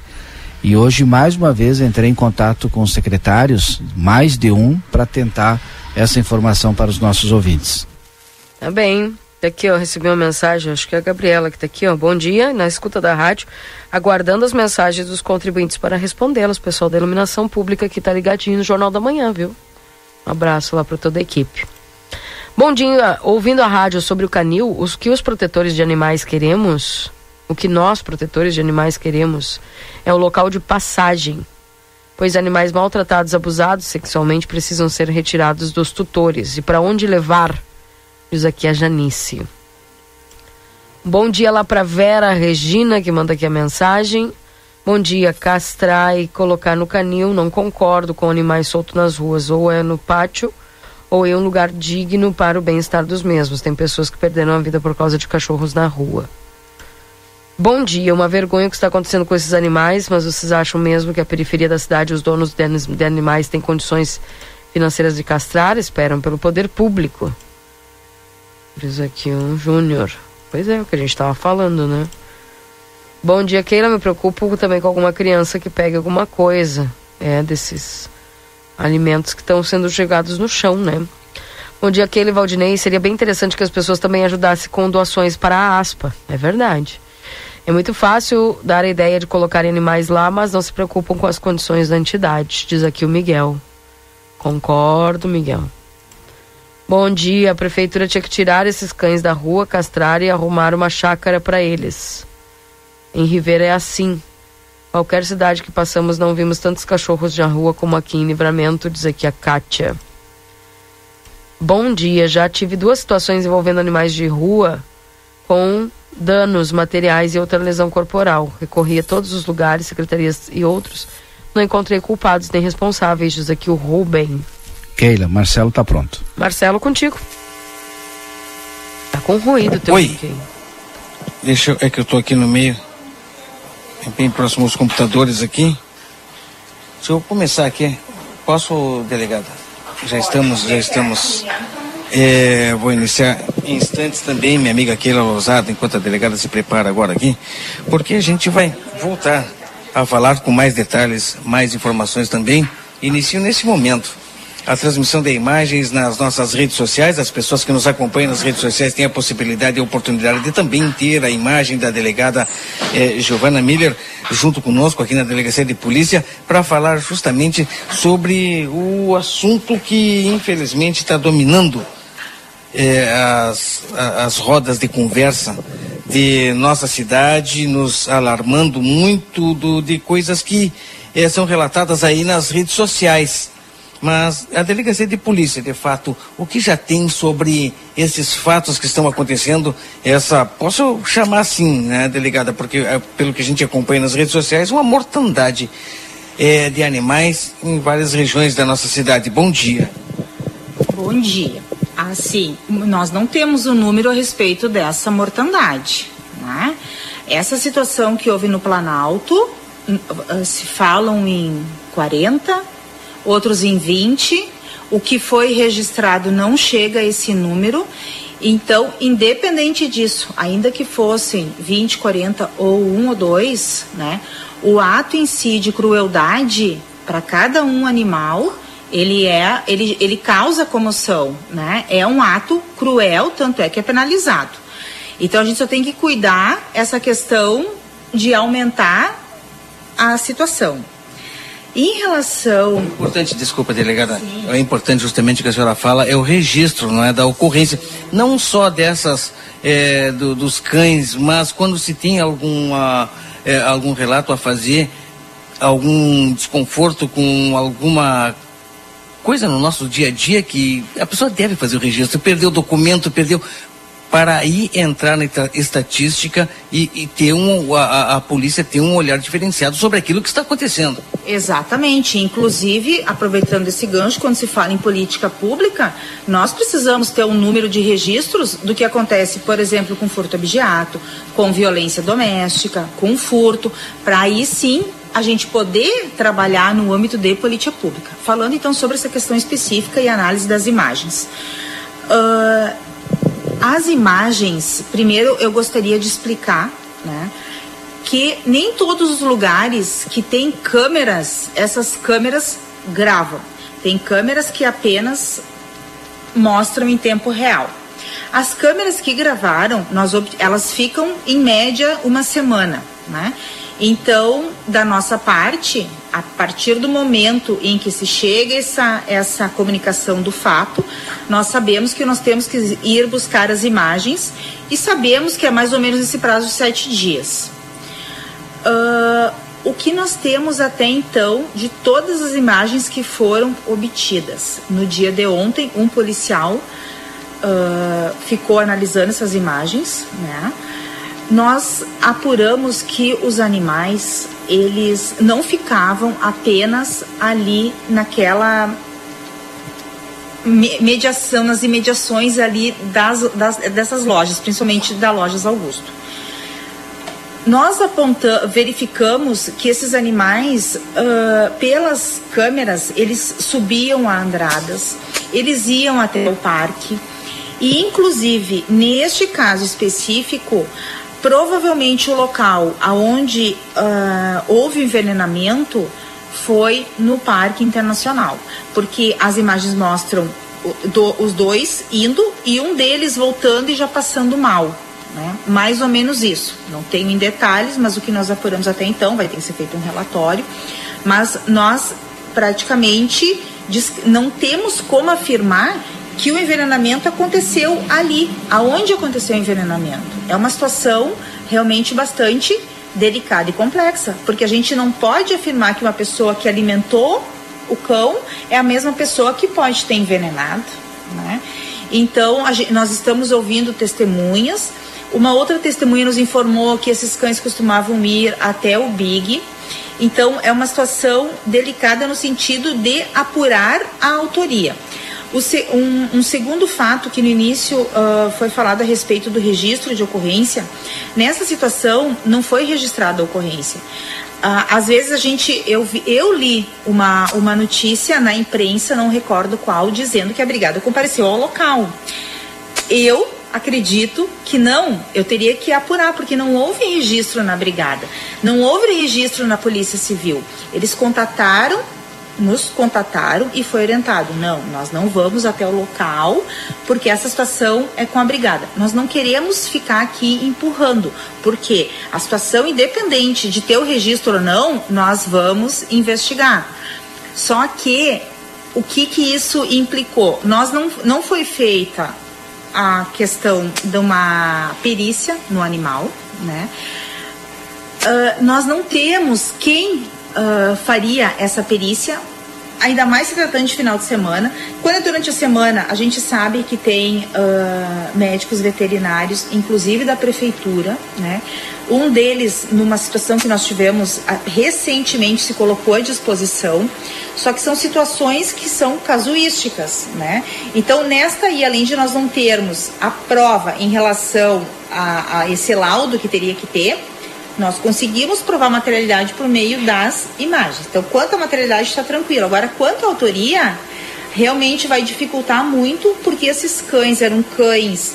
E hoje, mais uma vez, entrei em contato com os secretários, mais de um, para tentar essa informação para os nossos ouvintes. Tá bem. Tá Aqui, ó, recebi uma mensagem, acho que é a Gabriela que tá aqui, ó. Bom dia, na escuta da rádio, aguardando as mensagens dos contribuintes para respondê-las. Pessoal da iluminação pública que tá ligadinho no Jornal da Manhã, viu? Um abraço lá para toda a equipe. Bom dia, ouvindo a rádio sobre o canil, os que os protetores de animais queremos, o que nós, protetores de animais, queremos, é o local de passagem. Pois animais maltratados, abusados sexualmente precisam ser retirados dos tutores. E para onde levar? Diz aqui a Janice. Bom dia lá para Vera Regina, que manda aqui a mensagem. Bom dia, castrar e colocar no canil. Não concordo com animais soltos nas ruas. Ou é no pátio, ou é um lugar digno para o bem-estar dos mesmos. Tem pessoas que perderam a vida por causa de cachorros na rua. Bom dia, uma vergonha o que está acontecendo com esses animais, mas vocês acham mesmo que a periferia da cidade, os donos de animais têm condições financeiras de castrar? Esperam pelo poder público. Diz aqui um Júnior. Pois é, o que a gente estava falando, né? Bom dia, Keila. Me preocupo também com alguma criança que pegue alguma coisa. É, desses alimentos que estão sendo jogados no chão, né? Bom dia, Keila e Valdinei. Seria bem interessante que as pessoas também ajudassem com doações para a ASPA. É verdade. É muito fácil dar a ideia de colocarem animais lá, mas não se preocupam com as condições da entidade, diz aqui o Miguel. Concordo, Miguel. Bom dia, a prefeitura tinha que tirar esses cães da rua, castrar e arrumar uma chácara para eles. Em Ribeira é assim. Qualquer cidade que passamos não vimos tantos cachorros de rua como aqui em Livramento, diz aqui a Kátia. Bom dia, já tive duas situações envolvendo animais de rua com danos materiais e outra lesão corporal. Recorri a todos os lugares, secretarias e outros. Não encontrei culpados nem responsáveis, diz aqui o Rubem. Keila, Marcelo está pronto. Marcelo, contigo. Tá com ruído teu Oi. aí. Deixa eu, é que eu tô aqui no meio, bem próximo aos computadores aqui. Deixa eu começar aqui. Posso, delegada? Já estamos, já estamos. É, vou iniciar em instantes também, minha amiga Keila Lousada, enquanto a delegada se prepara agora aqui, porque a gente vai voltar a falar com mais detalhes, mais informações também. Inicio nesse momento a transmissão de imagens nas nossas redes sociais. As pessoas que nos acompanham nas redes sociais têm a possibilidade e a oportunidade de também ter a imagem da delegada eh, Giovana Miller junto conosco aqui na Delegacia de Polícia para falar justamente sobre o assunto que infelizmente está dominando eh, as, as rodas de conversa de nossa cidade, nos alarmando muito do- de coisas que eh, são relatadas aí nas redes sociais. Mas a delegacia de polícia, de fato, o que já tem sobre esses fatos que estão acontecendo, essa, posso chamar assim, né, delegada, porque eh, pelo que a gente acompanha nas redes sociais, uma mortandade eh, de animais em várias regiões da nossa cidade. Bom dia. Bom dia. Assim, nós não temos o número a respeito dessa mortandade, né? Essa situação que houve no Planalto, ah, se falam em 40, outros em 20. O que foi registrado não chega a esse número. Então, independente disso, ainda que fossem 20, 40 ou um ou dois, né? O ato em si de crueldade para cada um animal, ele é, ele, ele causa comoção, né? É um ato cruel, tanto é que é penalizado. Então a gente só tem que cuidar essa questão de aumentar a situação. Em relação. É importante, desculpa, delegada. Sim. É importante justamente o que a senhora fala, é o registro, não é? Da ocorrência. Não só dessas é, do, dos cães, mas quando se tem alguma, é, algum relato a fazer, algum desconforto com alguma coisa no nosso dia a dia que a pessoa deve fazer o registro. Perdeu o documento, perdeu para aí entrar na estatística e, e ter um, a, a, polícia ter um olhar diferenciado sobre aquilo que está acontecendo. Exatamente. Inclusive, aproveitando esse gancho, quando se fala em política pública, nós precisamos ter um número de registros do que acontece, por exemplo, com furto objeto, com violência doméstica, com furto, para aí sim a gente poder trabalhar no âmbito de política pública. Falando então sobre essa questão específica e análise das imagens. Uh, as imagens, primeiro eu gostaria de explicar, né? Que nem todos os lugares que tem câmeras, essas câmeras gravam. Tem câmeras que apenas mostram em tempo real. As câmeras que gravaram, nós, elas ficam em média uma semana, né? Então, da nossa parte, a partir do momento em que se chega essa, essa comunicação do fato, nós sabemos que nós temos que ir buscar as imagens e sabemos que é mais ou menos esse prazo de sete dias. Uh, o que nós temos até então de todas as imagens que foram obtidas? No dia de ontem, um policial uh, ficou analisando essas imagens, né? Nós apuramos que os animais eles não ficavam apenas ali naquela mediação, nas imediações ali das, das dessas lojas, principalmente da Lojas Augusto. Nós apontamos, verificamos que esses animais, uh, pelas câmeras, eles subiam a andradas, eles iam até o parque, e inclusive neste caso específico, Provavelmente o local aonde uh, houve envenenamento foi no Parque Internacional, porque as imagens mostram do, os dois indo e um deles voltando e já passando mal. Né? Mais ou menos isso. Não tenho em detalhes, mas o que nós apuramos até então vai ter que ser feito um relatório. Mas nós praticamente não temos como afirmar que o envenenamento aconteceu ali. Aonde aconteceu o envenenamento? É uma situação realmente bastante delicada e complexa, porque a gente não pode afirmar que uma pessoa que alimentou o cão é a mesma pessoa que pode ter envenenado, né? Então, gente, nós estamos ouvindo testemunhas. Uma outra testemunha nos informou que esses cães costumavam ir até o Big. Então, é uma situação delicada no sentido de apurar a autoria. Um, um, segundo fato que no início uh, foi falado a respeito do registro de ocorrência, nessa situação não foi registrada a ocorrência. Uh, às vezes a gente, eu, eu li uma, uma notícia na imprensa, não recordo qual, dizendo que a brigada compareceu ao local. Eu acredito que não, eu teria que apurar, porque não houve registro na brigada, não houve registro na Polícia Civil. Eles contataram nos contataram e foi orientado: não, nós não vamos até o local porque essa situação é com a brigada. Nós não queremos ficar aqui empurrando, porque a situação, independente de ter o registro ou não, nós vamos investigar. Só que o que, que isso implicou? Nós não, não foi feita a questão de uma perícia no animal, né? Uh, nós não temos quem uh, faria essa perícia, ainda mais se tratando de final de semana. Quando é durante a semana, a gente sabe que tem uh, médicos veterinários, inclusive da prefeitura, né? Um deles, numa situação que nós tivemos recentemente, se colocou à disposição, só que são situações que são casuísticas, né? Então, nesta aí, além de nós não termos a prova em relação a, a esse laudo que teria que ter, nós conseguimos provar materialidade por meio das imagens. Então, quanto à materialidade está tranquilo. Agora, quanto à autoria, realmente vai dificultar muito, porque esses cães eram cães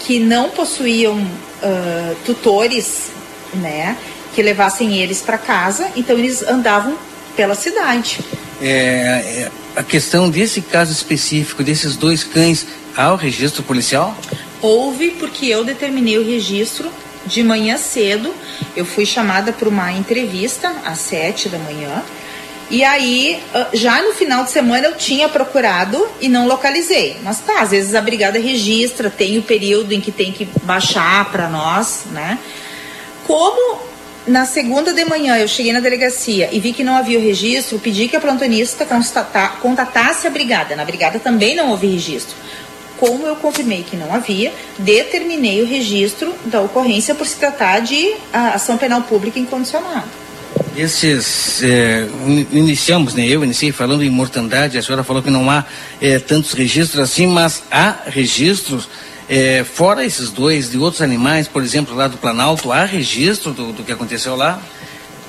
que não possuíam uh, tutores, né, que levassem eles para casa, então eles andavam pela cidade. É, é, a questão desse caso específico, desses dois cães, há o registro policial? Houve, porque eu determinei o registro de manhã cedo, eu fui chamada para uma entrevista às sete da manhã E aí, ah, já no final de semana eu tinha procurado e não localizei. Mas tá, às vezes a brigada registra, tem o período em que tem que baixar para nós, né? Como na segunda de manhã eu cheguei na delegacia e vi que não havia o registro, pedi que a plantonista contatasse a brigada. Na brigada também não houve registro. Como eu confirmei que não havia, determinei o registro da ocorrência por se tratar de ação penal pública incondicionada. Esses, é, iniciamos, né, eu iniciei falando em mortandade, a senhora falou que não há é, tantos registros assim, mas há registros, é, fora esses dois, de outros animais, por exemplo, lá do Planalto, há registro do, do que aconteceu lá?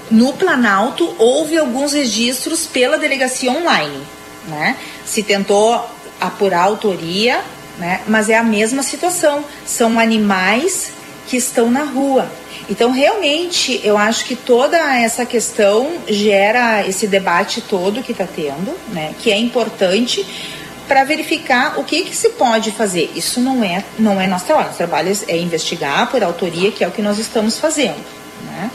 No Planalto, houve alguns registros pela delegacia online, né? Se tentou apurar a autoria, né? Mas é a mesma situação, são animais que estão na rua, então, realmente, eu acho que toda essa questão gera esse debate todo que está tendo, né, que é importante para verificar o que, que se pode fazer. Isso não é, não é nosso trabalho. Nosso trabalho é investigar por autoria, que é o que nós estamos fazendo. Né?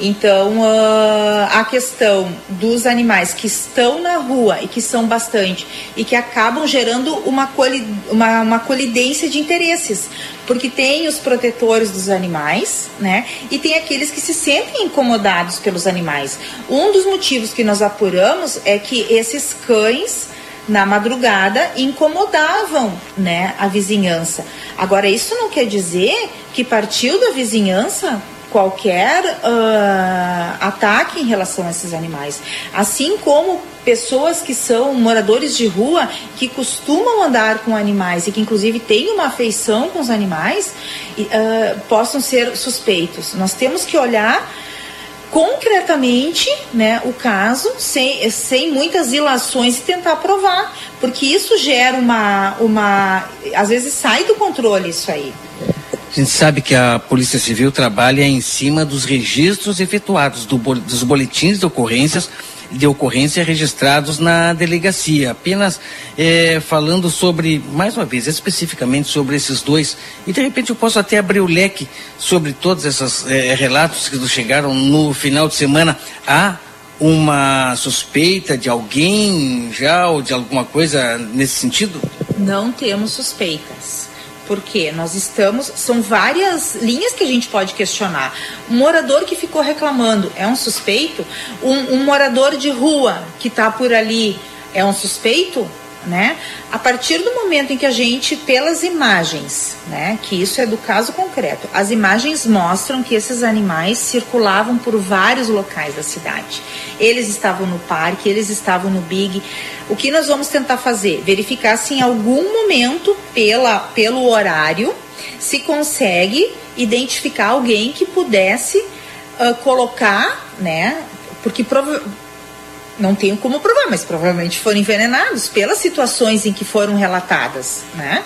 Então, uh, a questão dos animais que estão na rua e que são bastante e que acabam gerando uma, coli uma, uma colidência de interesses, porque tem os protetores dos animais, né? E tem aqueles que se sentem incomodados pelos animais. Um dos motivos que nós apuramos é que esses cães na madrugada incomodavam né, a vizinhança. Agora, isso não quer dizer que partiu da vizinhança qualquer uh, ataque em relação a esses animais. Assim como pessoas que são moradores de rua, que costumam andar com animais e que inclusive têm uma afeição com os animais, uh, possam ser suspeitos. Nós temos que olhar concretamente né, o caso, sem, sem muitas ilações e tentar provar, porque isso gera uma, uma. Às vezes sai do controle isso aí. A gente sabe que a Polícia Civil trabalha em cima dos registros efetuados, do, dos boletins de ocorrências de ocorrência registrados na delegacia. Apenas é, falando sobre, mais uma vez, especificamente sobre esses dois, e de repente eu posso até abrir o leque sobre todos esses é, relatos que nos chegaram no final de semana. Há uma suspeita de alguém já ou de alguma coisa nesse sentido? Não temos suspeitas porque nós estamos, são várias linhas que a gente pode questionar. Um morador que ficou reclamando é um suspeito? Um, um morador de rua que está por ali é um suspeito? Né? A partir do momento em que a gente, pelas imagens, né, que isso é do caso concreto, as imagens mostram que esses animais circulavam por vários locais da cidade. Eles estavam no parque, eles estavam no Big. O que nós vamos tentar fazer? Verificar se em algum momento, pela, pelo horário, se consegue identificar alguém que pudesse uh, colocar, né? Porque provavelmente não tenho como provar, mas provavelmente foram envenenados pelas situações em que foram relatadas, né?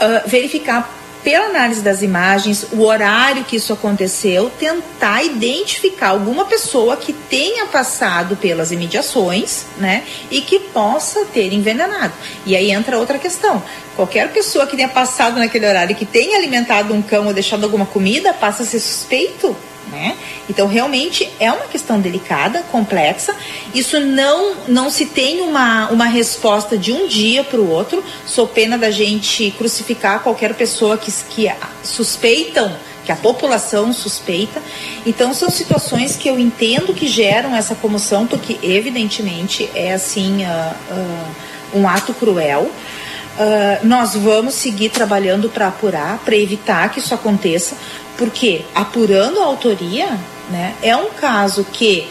Uh, verificar pela análise das imagens, o horário que isso aconteceu, tentar identificar alguma pessoa que tenha passado pelas imediações, né, e que possa ter envenenado. E aí entra outra questão. Qualquer pessoa que tenha passado naquele horário e que tenha alimentado um cão ou deixado alguma comida, passa a ser suspeito né? Então, realmente é uma questão delicada, complexa. Isso não, não se tem uma, uma resposta de um dia para o outro. Sou pena da gente crucificar qualquer pessoa que, que suspeitam, que a população suspeita. Então, são situações que eu entendo que geram essa comoção, porque, evidentemente, é assim uh, uh, um ato cruel. Uh, nós vamos seguir trabalhando para apurar, para evitar que isso aconteça, porque apurando a autoria, né, é um caso que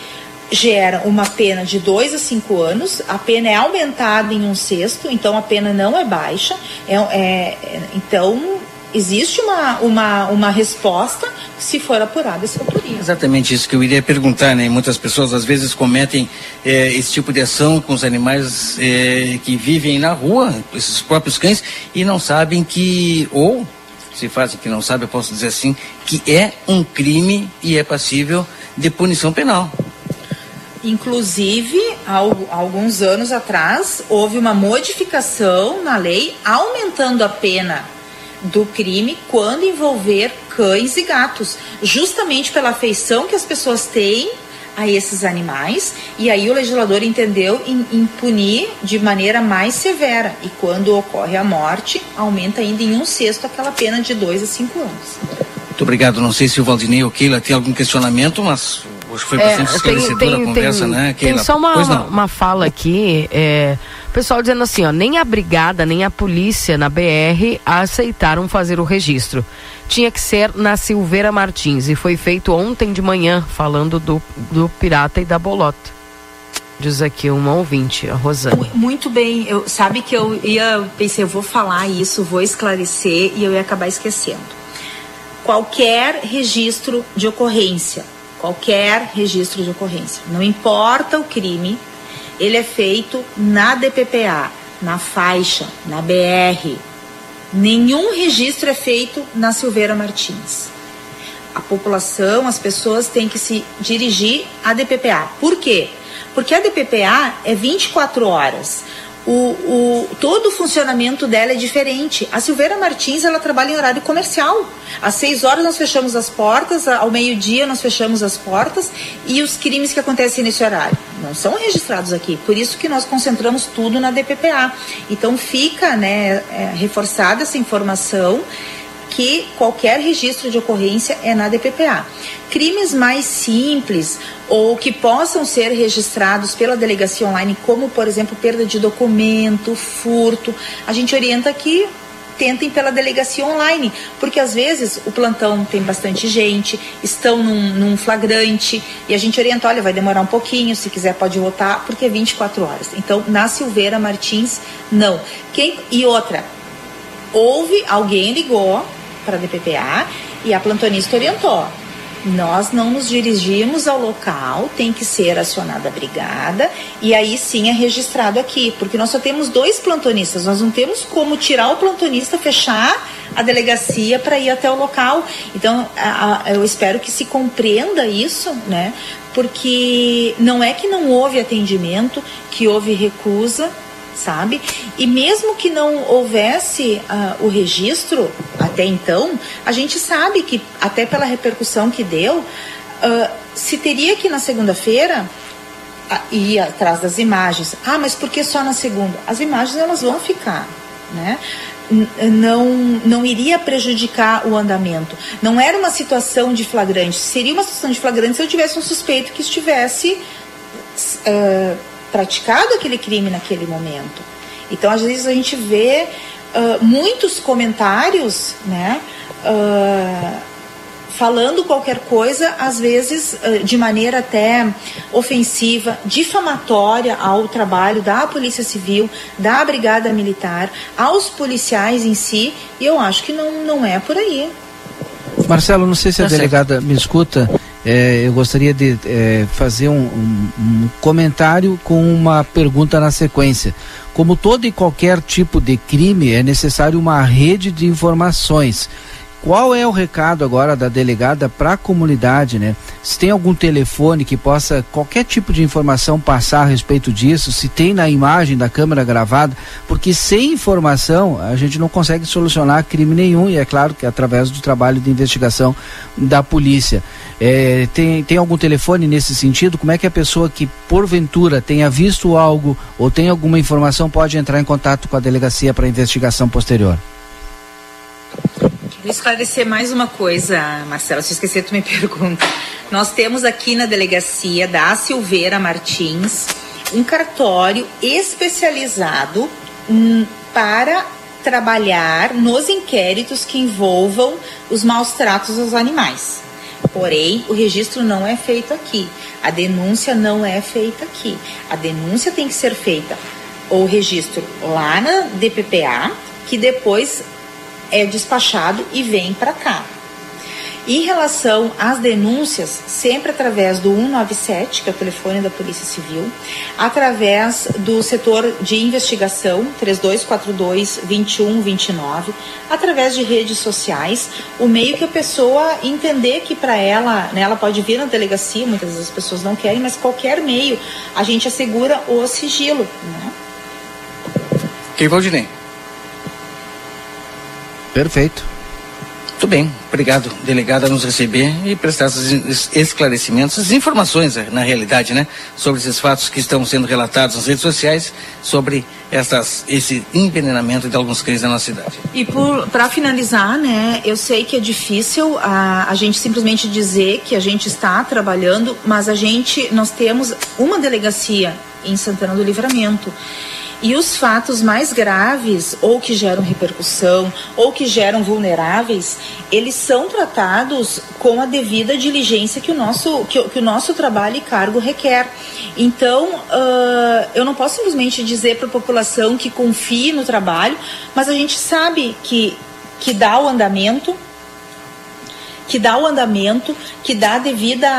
gera uma pena de 2 a 5 anos, a pena é aumentada em um sexto, então a pena não é baixa. É, é, então existe uma, uma, uma resposta se for apurada essa autoria. Exatamente isso que eu iria perguntar, né? Muitas pessoas às vezes cometem é, esse tipo de ação com os animais é, que vivem na rua, esses próprios cães, e não sabem que, ou se fazem que não sabem, eu posso dizer assim, que é um crime e é passível de punição penal. Inclusive, alguns anos atrás, houve uma modificação na lei aumentando a pena do crime quando envolver cães e gatos, justamente pela afeição que as pessoas têm a esses animais e aí o legislador entendeu em, em, punir de maneira mais severa e quando ocorre a morte aumenta ainda em um sexto aquela pena de dois a cinco anos. Muito obrigado. Não sei se o Valdinei ou Keila tem algum questionamento, mas que foi bastante é, esclarecedora tem, tem, a conversa, tem, né, Keila? Tem só uma, uma, uma, fala aqui, é, pessoal dizendo assim, ó, nem a brigada, nem a polícia na BR aceitaram fazer o registro tinha que ser na Silveira Martins e foi feito ontem de manhã, falando do, do Pirata e da Bolota. Diz aqui uma ouvinte, a Rosana. Muito bem, eu sabe que eu ia pensei, eu vou falar isso, vou esclarecer e eu ia acabar esquecendo. Qualquer registro de ocorrência, qualquer registro de ocorrência, não importa o crime, ele é feito na DPPA, na faixa, na BR, Nenhum registro é feito na Silveira Martins. A população, as pessoas têm que se dirigir à DPPA. Por quê? Porque a DPPA é 24 horas o, o, todo o funcionamento dela é diferente. A Silveira Martins ela trabalha em horário comercial. Às 6 horas nós fechamos as portas, ao meio-dia nós fechamos as portas e os crimes que acontecem nesse horário não são registrados aqui. Por isso que nós concentramos tudo na DPPA. Então fica né, é, reforçada essa informação que qualquer registro de ocorrência é na DPPA. Crimes mais simples ou que possam ser registrados pela delegacia online, como por exemplo perda de documento, furto, a gente orienta que tentem pela delegacia online, porque às vezes o plantão tem bastante gente, estão num, num, flagrante e a gente orienta, olha, vai demorar um pouquinho, se quiser pode voltar, porque é 24 horas. Então, na Silveira Martins, não. Quem e outra, houve alguém ligou para a DPPA e a plantonista orientou. Nós não nos dirigimos ao local, tem que ser acionada a brigada e aí sim é registrado aqui, porque nós só temos dois plantonistas, nós não temos como tirar o plantonista, fechar a delegacia para ir até o local. Então, a, a, eu espero que se compreenda isso, né? Porque não é que não houve atendimento, que houve recusa, sabe? E mesmo que não houvesse uh, o registro até então, a gente sabe que, até pela repercussão que deu, uh, se teria que na segunda-feira uh, ir atrás das imagens. Ah, mas por que só na segunda? As imagens elas vão ficar, né? não, não iria prejudicar o andamento. Não era uma situação de flagrante. Seria uma situação de flagrante se eu tivesse um suspeito que estivesse uh, praticado aquele crime naquele momento. Então, às vezes, a gente vê uh, muitos comentários, né? Uh, falando qualquer coisa, às vezes de maneira até ofensiva, difamatória ao trabalho da Polícia Civil, da Brigada Militar, aos policiais em si, e eu acho que não, não é por aí. Marcelo, não sei se a tá delegada me escuta. É, eu gostaria de é, fazer um, um, um, comentário com uma pergunta na sequência. Como todo e qualquer tipo de crime, é necessário uma rede de informações. Qual é o recado agora da delegada para a comunidade, né? Se tem algum telefone que possa qualquer tipo de informação passar a respeito disso, se tem na imagem da câmera gravada, porque sem informação a gente não consegue solucionar crime nenhum e é claro que através do trabalho de investigação da polícia. É, tem, tem algum telefone nesse sentido? Como é que a pessoa que porventura tenha visto algo ou tem alguma informação pode entrar em contato com a delegacia para investigação posterior? Vou esclarecer mais uma coisa, Marcela, se esquecer tu me pergunta. Nós temos aqui na delegacia da Silveira Martins um cartório especializado hum, para trabalhar nos inquéritos que envolvam os maus tratos aos animais. Porém, o registro não é feito aqui. A denúncia não é feita aqui. A denúncia tem que ser feita ou registro lá na DPPA, que depois é despachado e vem para cá. Em relação às denúncias, sempre através do 197, que é o telefone da Polícia Civil, através do setor de investigação 3242 2129, através de redes sociais, o meio que a pessoa entender que para ela, né, ela pode vir na delegacia, muitas vezes as pessoas não querem, mas qualquer meio a gente assegura o sigilo. Né? Quem, Valdinei? Perfeito. Muito bem. Obrigado, delegado, a nos receber e prestar esses esclarecimentos, essas informações, na realidade, né, sobre esses fatos que estão sendo relatados nas redes sociais sobre essas, esse envenenamento de alguns cães na nossa cidade. E para finalizar, né, eu sei que é difícil a, a gente simplesmente dizer que a gente está trabalhando, mas a gente, nós temos uma delegacia em Santana do Livramento. E os fatos mais graves, ou que geram repercussão, ou que geram vulneráveis, eles são tratados com a devida diligência que o nosso, que, que o nosso trabalho e cargo requer. Então, uh, eu não posso simplesmente dizer para a população que confie no trabalho, mas a gente sabe que, que dá o andamento, que dá o andamento, que dá a devida,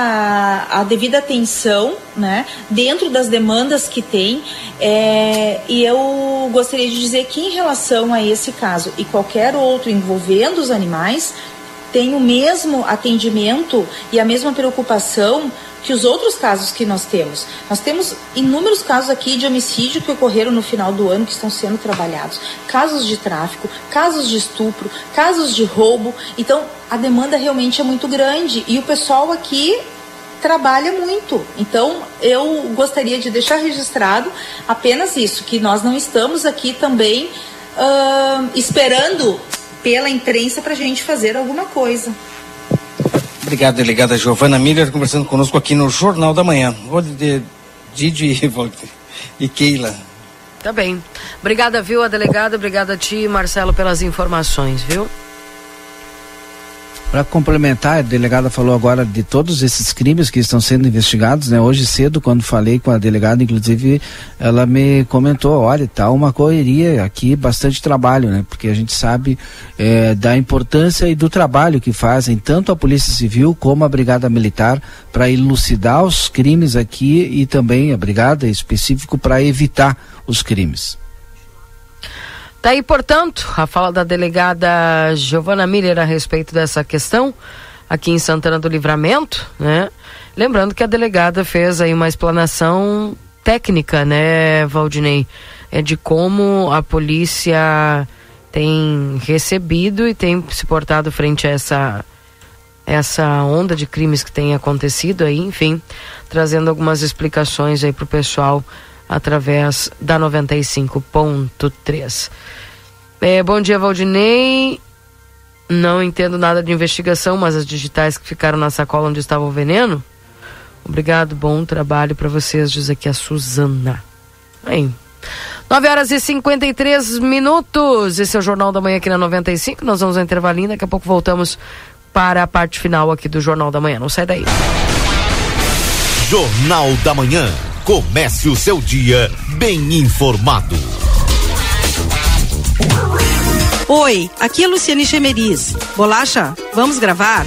a devida atenção, né, dentro das demandas que tem. É, e eu gostaria de dizer que em relação a esse caso e qualquer outro envolvendo os animais, tem o mesmo atendimento e a mesma preocupação que os outros casos que nós temos. Nós temos inúmeros casos aqui de homicídio que ocorreram no final do ano que estão sendo trabalhados. Casos de tráfico, casos de estupro, casos de roubo. Então, a demanda realmente é muito grande e o pessoal aqui trabalha muito. Então, eu gostaria de deixar registrado apenas isso, que nós não estamos aqui também uh, esperando pela imprensa para a gente fazer alguma coisa. Obrigado, delegada Giovana Miller, conversando conosco aqui no Jornal da Manhã. Vou de Didi e Keila. Tá bem. Obrigada, viu, a delegada. Obrigada a ti, Marcelo, pelas informações, viu? Para complementar, a delegada falou agora de todos esses crimes que estão sendo investigados, né? Hoje cedo, quando falei com a delegada, inclusive, ela me comentou, olha, tá uma correria aqui, bastante trabalho, né? Porque a gente sabe é, da importância e do trabalho que fazem tanto a Polícia Civil como a Brigada Militar para elucidar os crimes aqui e também a Brigada específico para evitar os crimes. Tá portanto, a fala da delegada Giovana Miller a respeito dessa questão aqui em Santana do Livramento, né? Lembrando que a delegada fez aí uma explanação técnica, né, Valdinei, é de como a polícia tem recebido e tem se portado frente a essa essa onda de crimes que tem acontecido aí, enfim, trazendo algumas explicações aí para o pessoal através da 95.3. É, bom dia, Valdinei. Não entendo nada de investigação, mas as digitais que ficaram na sacola onde estava o veneno. Obrigado, bom trabalho para vocês, diz aqui a Suzana. Aí. 9 horas e 53 minutos. Esse é o Jornal da Manhã aqui na 95. Nós vamos ao intervalinho, daqui a pouco voltamos para a parte final aqui do Jornal da Manhã. Não sai daí. Jornal da Manhã. Comece o seu dia bem informado. Oi, aqui é Luciane Chemeris. Bolacha, vamos gravar?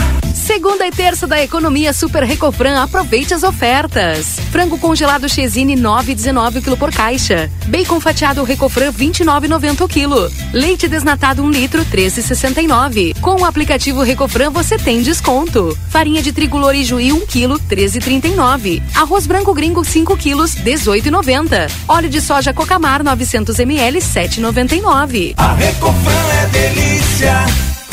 Segunda e terça da economia Super Recofran, aproveite as ofertas. Frango congelado Chesine 9,19 kg por caixa. Bacon fatiado Recofran 29,90 kg. Leite desnatado 1 litro 13,69. Com o aplicativo Recofran você tem desconto. Farinha de trigo Lorijuí 1 kg 13,39. Arroz branco gringo 5 kg 18,90. Óleo de soja Cocamar 900 ml 7,99. A Recofran é delícia.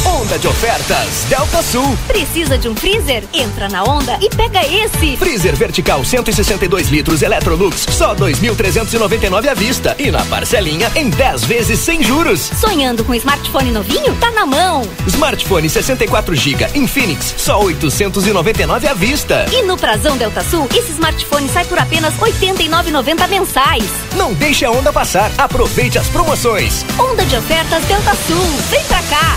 Onda de ofertas Delta Sul. Precisa de um freezer? Entra na onda e pega esse. Freezer vertical 162 litros Electrolux, só 2.399 à vista e na parcelinha em 10 vezes sem juros. Sonhando com smartphone novinho? Tá na mão. Smartphone 64 GB Infinix, só 899 à vista. E no Prazão Delta Sul, esse smartphone sai por apenas 89,90 mensais. Não deixe a onda passar. Aproveite as promoções. Onda de ofertas Delta Sul. Vem pra cá.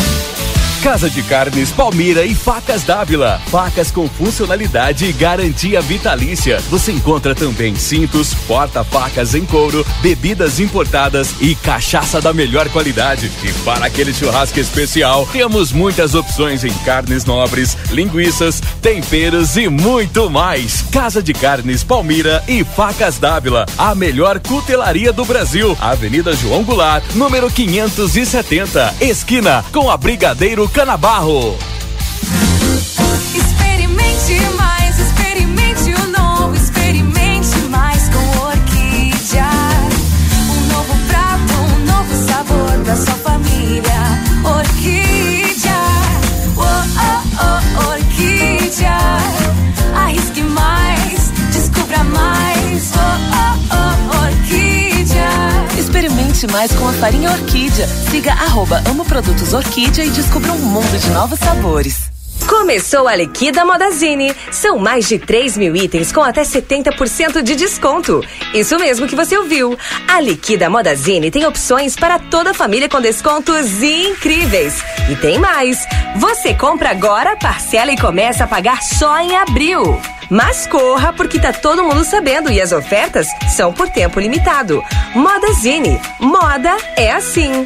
Casa de Carnes Palmira e Facas Dávila. Facas com funcionalidade e garantia vitalícia. Você encontra também cintos, porta-facas em couro, bebidas importadas e cachaça da melhor qualidade. E para aquele churrasco especial, temos muitas opções em carnes nobres, linguiças, temperos e muito mais. Casa de Carnes Palmira e Facas Dávila. A melhor cutelaria do Brasil. Avenida João Goulart, número 570. Esquina com a Brigadeiro Canabarro. Experimente mais, experimente o novo, experimente mais com Orquídea. Um novo prato, um novo sabor da sua Mais com a farinha Orquídea. Siga arroba Amo Produtos Orquídea e descubra um mundo de novos sabores. Começou a Liquida Modazine. São mais de 3 mil itens com até 70% de desconto. Isso mesmo que você ouviu. A Liquida Modazine tem opções para toda a família com descontos incríveis. E tem mais. Você compra agora, parcela e começa a pagar só em abril. Mas corra porque tá todo mundo sabendo e as ofertas são por tempo limitado. Modazine. Moda é assim.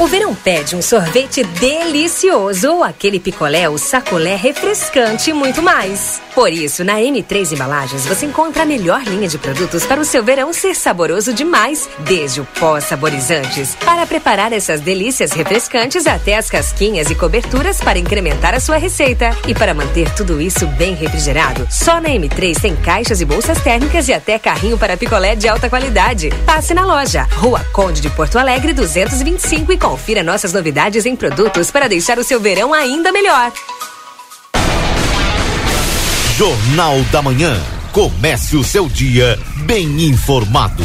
O verão pede um sorvete delicioso ou aquele picolé ou sacolé refrescante e muito mais. Por isso, na M3 Embalagens você encontra a melhor linha de produtos para o seu verão ser saboroso demais, desde o pó saborizantes, para preparar essas delícias refrescantes até as casquinhas e coberturas para incrementar a sua receita. E para manter tudo isso bem refrigerado, só na M3 tem caixas e bolsas térmicas e até carrinho para picolé de alta qualidade. Passe na loja, Rua Conde de Porto Alegre 225 e confira nossas novidades em produtos para deixar o seu verão ainda melhor. Jornal da Manhã. Comece o seu dia bem informado.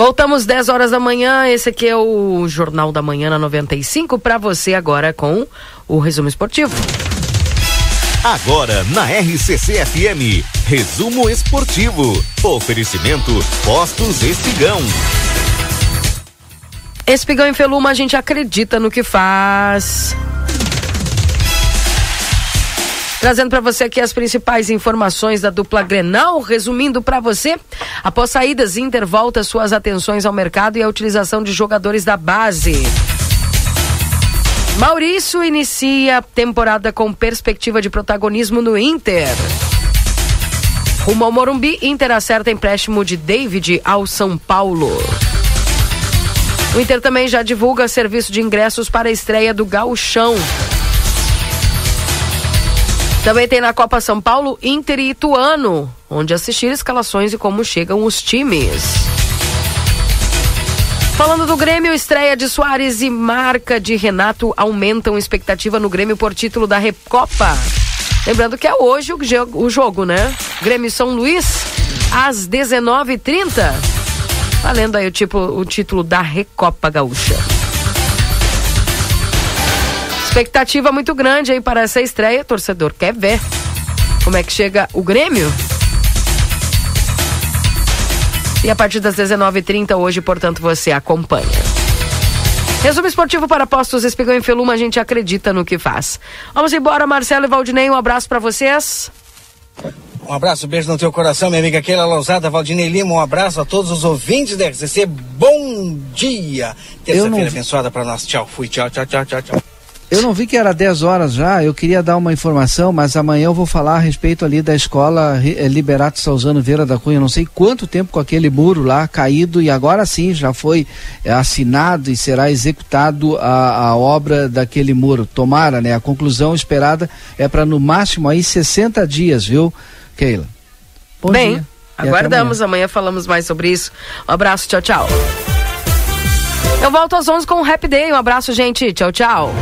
Voltamos 10 horas da manhã. Esse aqui é o Jornal da Manhã na 95 para você agora com o resumo esportivo. Agora na RCC FM, resumo esportivo. Oferecimento Postos Espigão. Espigão em Feluma, a gente acredita no que faz. Trazendo para você aqui as principais informações da dupla Grenal, resumindo para você, após saídas, Inter volta suas atenções ao mercado e à utilização de jogadores da base. Maurício inicia a temporada com perspectiva de protagonismo no Inter. Rumo ao Morumbi, Inter acerta empréstimo de David ao São Paulo. O Inter também já divulga serviço de ingressos para a estreia do Gauchão. Também tem na Copa São Paulo Inter e Ituano, onde assistir escalações e como chegam os times. Falando do Grêmio, estreia de Soares e marca de Renato aumentam expectativa no Grêmio por título da Recopa. Lembrando que é hoje o jogo, né? Grêmio São Luís, às 19h30. Valendo aí o, tipo, o título da Recopa Gaúcha. Expectativa muito grande aí para essa estreia. Torcedor quer ver como é que chega o Grêmio. E a partir das 19h30 hoje, portanto, você acompanha. Resumo esportivo para postos Espigão em Feluma, a gente acredita no que faz. Vamos embora, Marcelo e Valdinei, um abraço para vocês. Um abraço, beijo no teu coração, minha amiga Keila Lousada, Valdinei Lima, um abraço a todos os ouvintes da RCC, bom dia! Terça-feira não- abençoada para nós, tchau, fui, tchau, tchau, tchau, tchau, tchau. Eu não vi que era 10 horas já, eu queria dar uma informação, mas amanhã eu vou falar a respeito ali da escola Ri- eh, Liberato Salzano Vieira da Cunha. Não sei quanto tempo com aquele muro lá caído e agora sim já foi eh, assinado e será executado a, a obra daquele muro. Tomara, né? A conclusão esperada é para no máximo aí 60 dias, viu, Keila? Bom Bem, dia. Aguardamos. Amanhã falamos mais sobre isso. Um abraço, tchau, tchau. Eu volto às 11 com o Happy Day. Um abraço, gente. Tchau, tchau.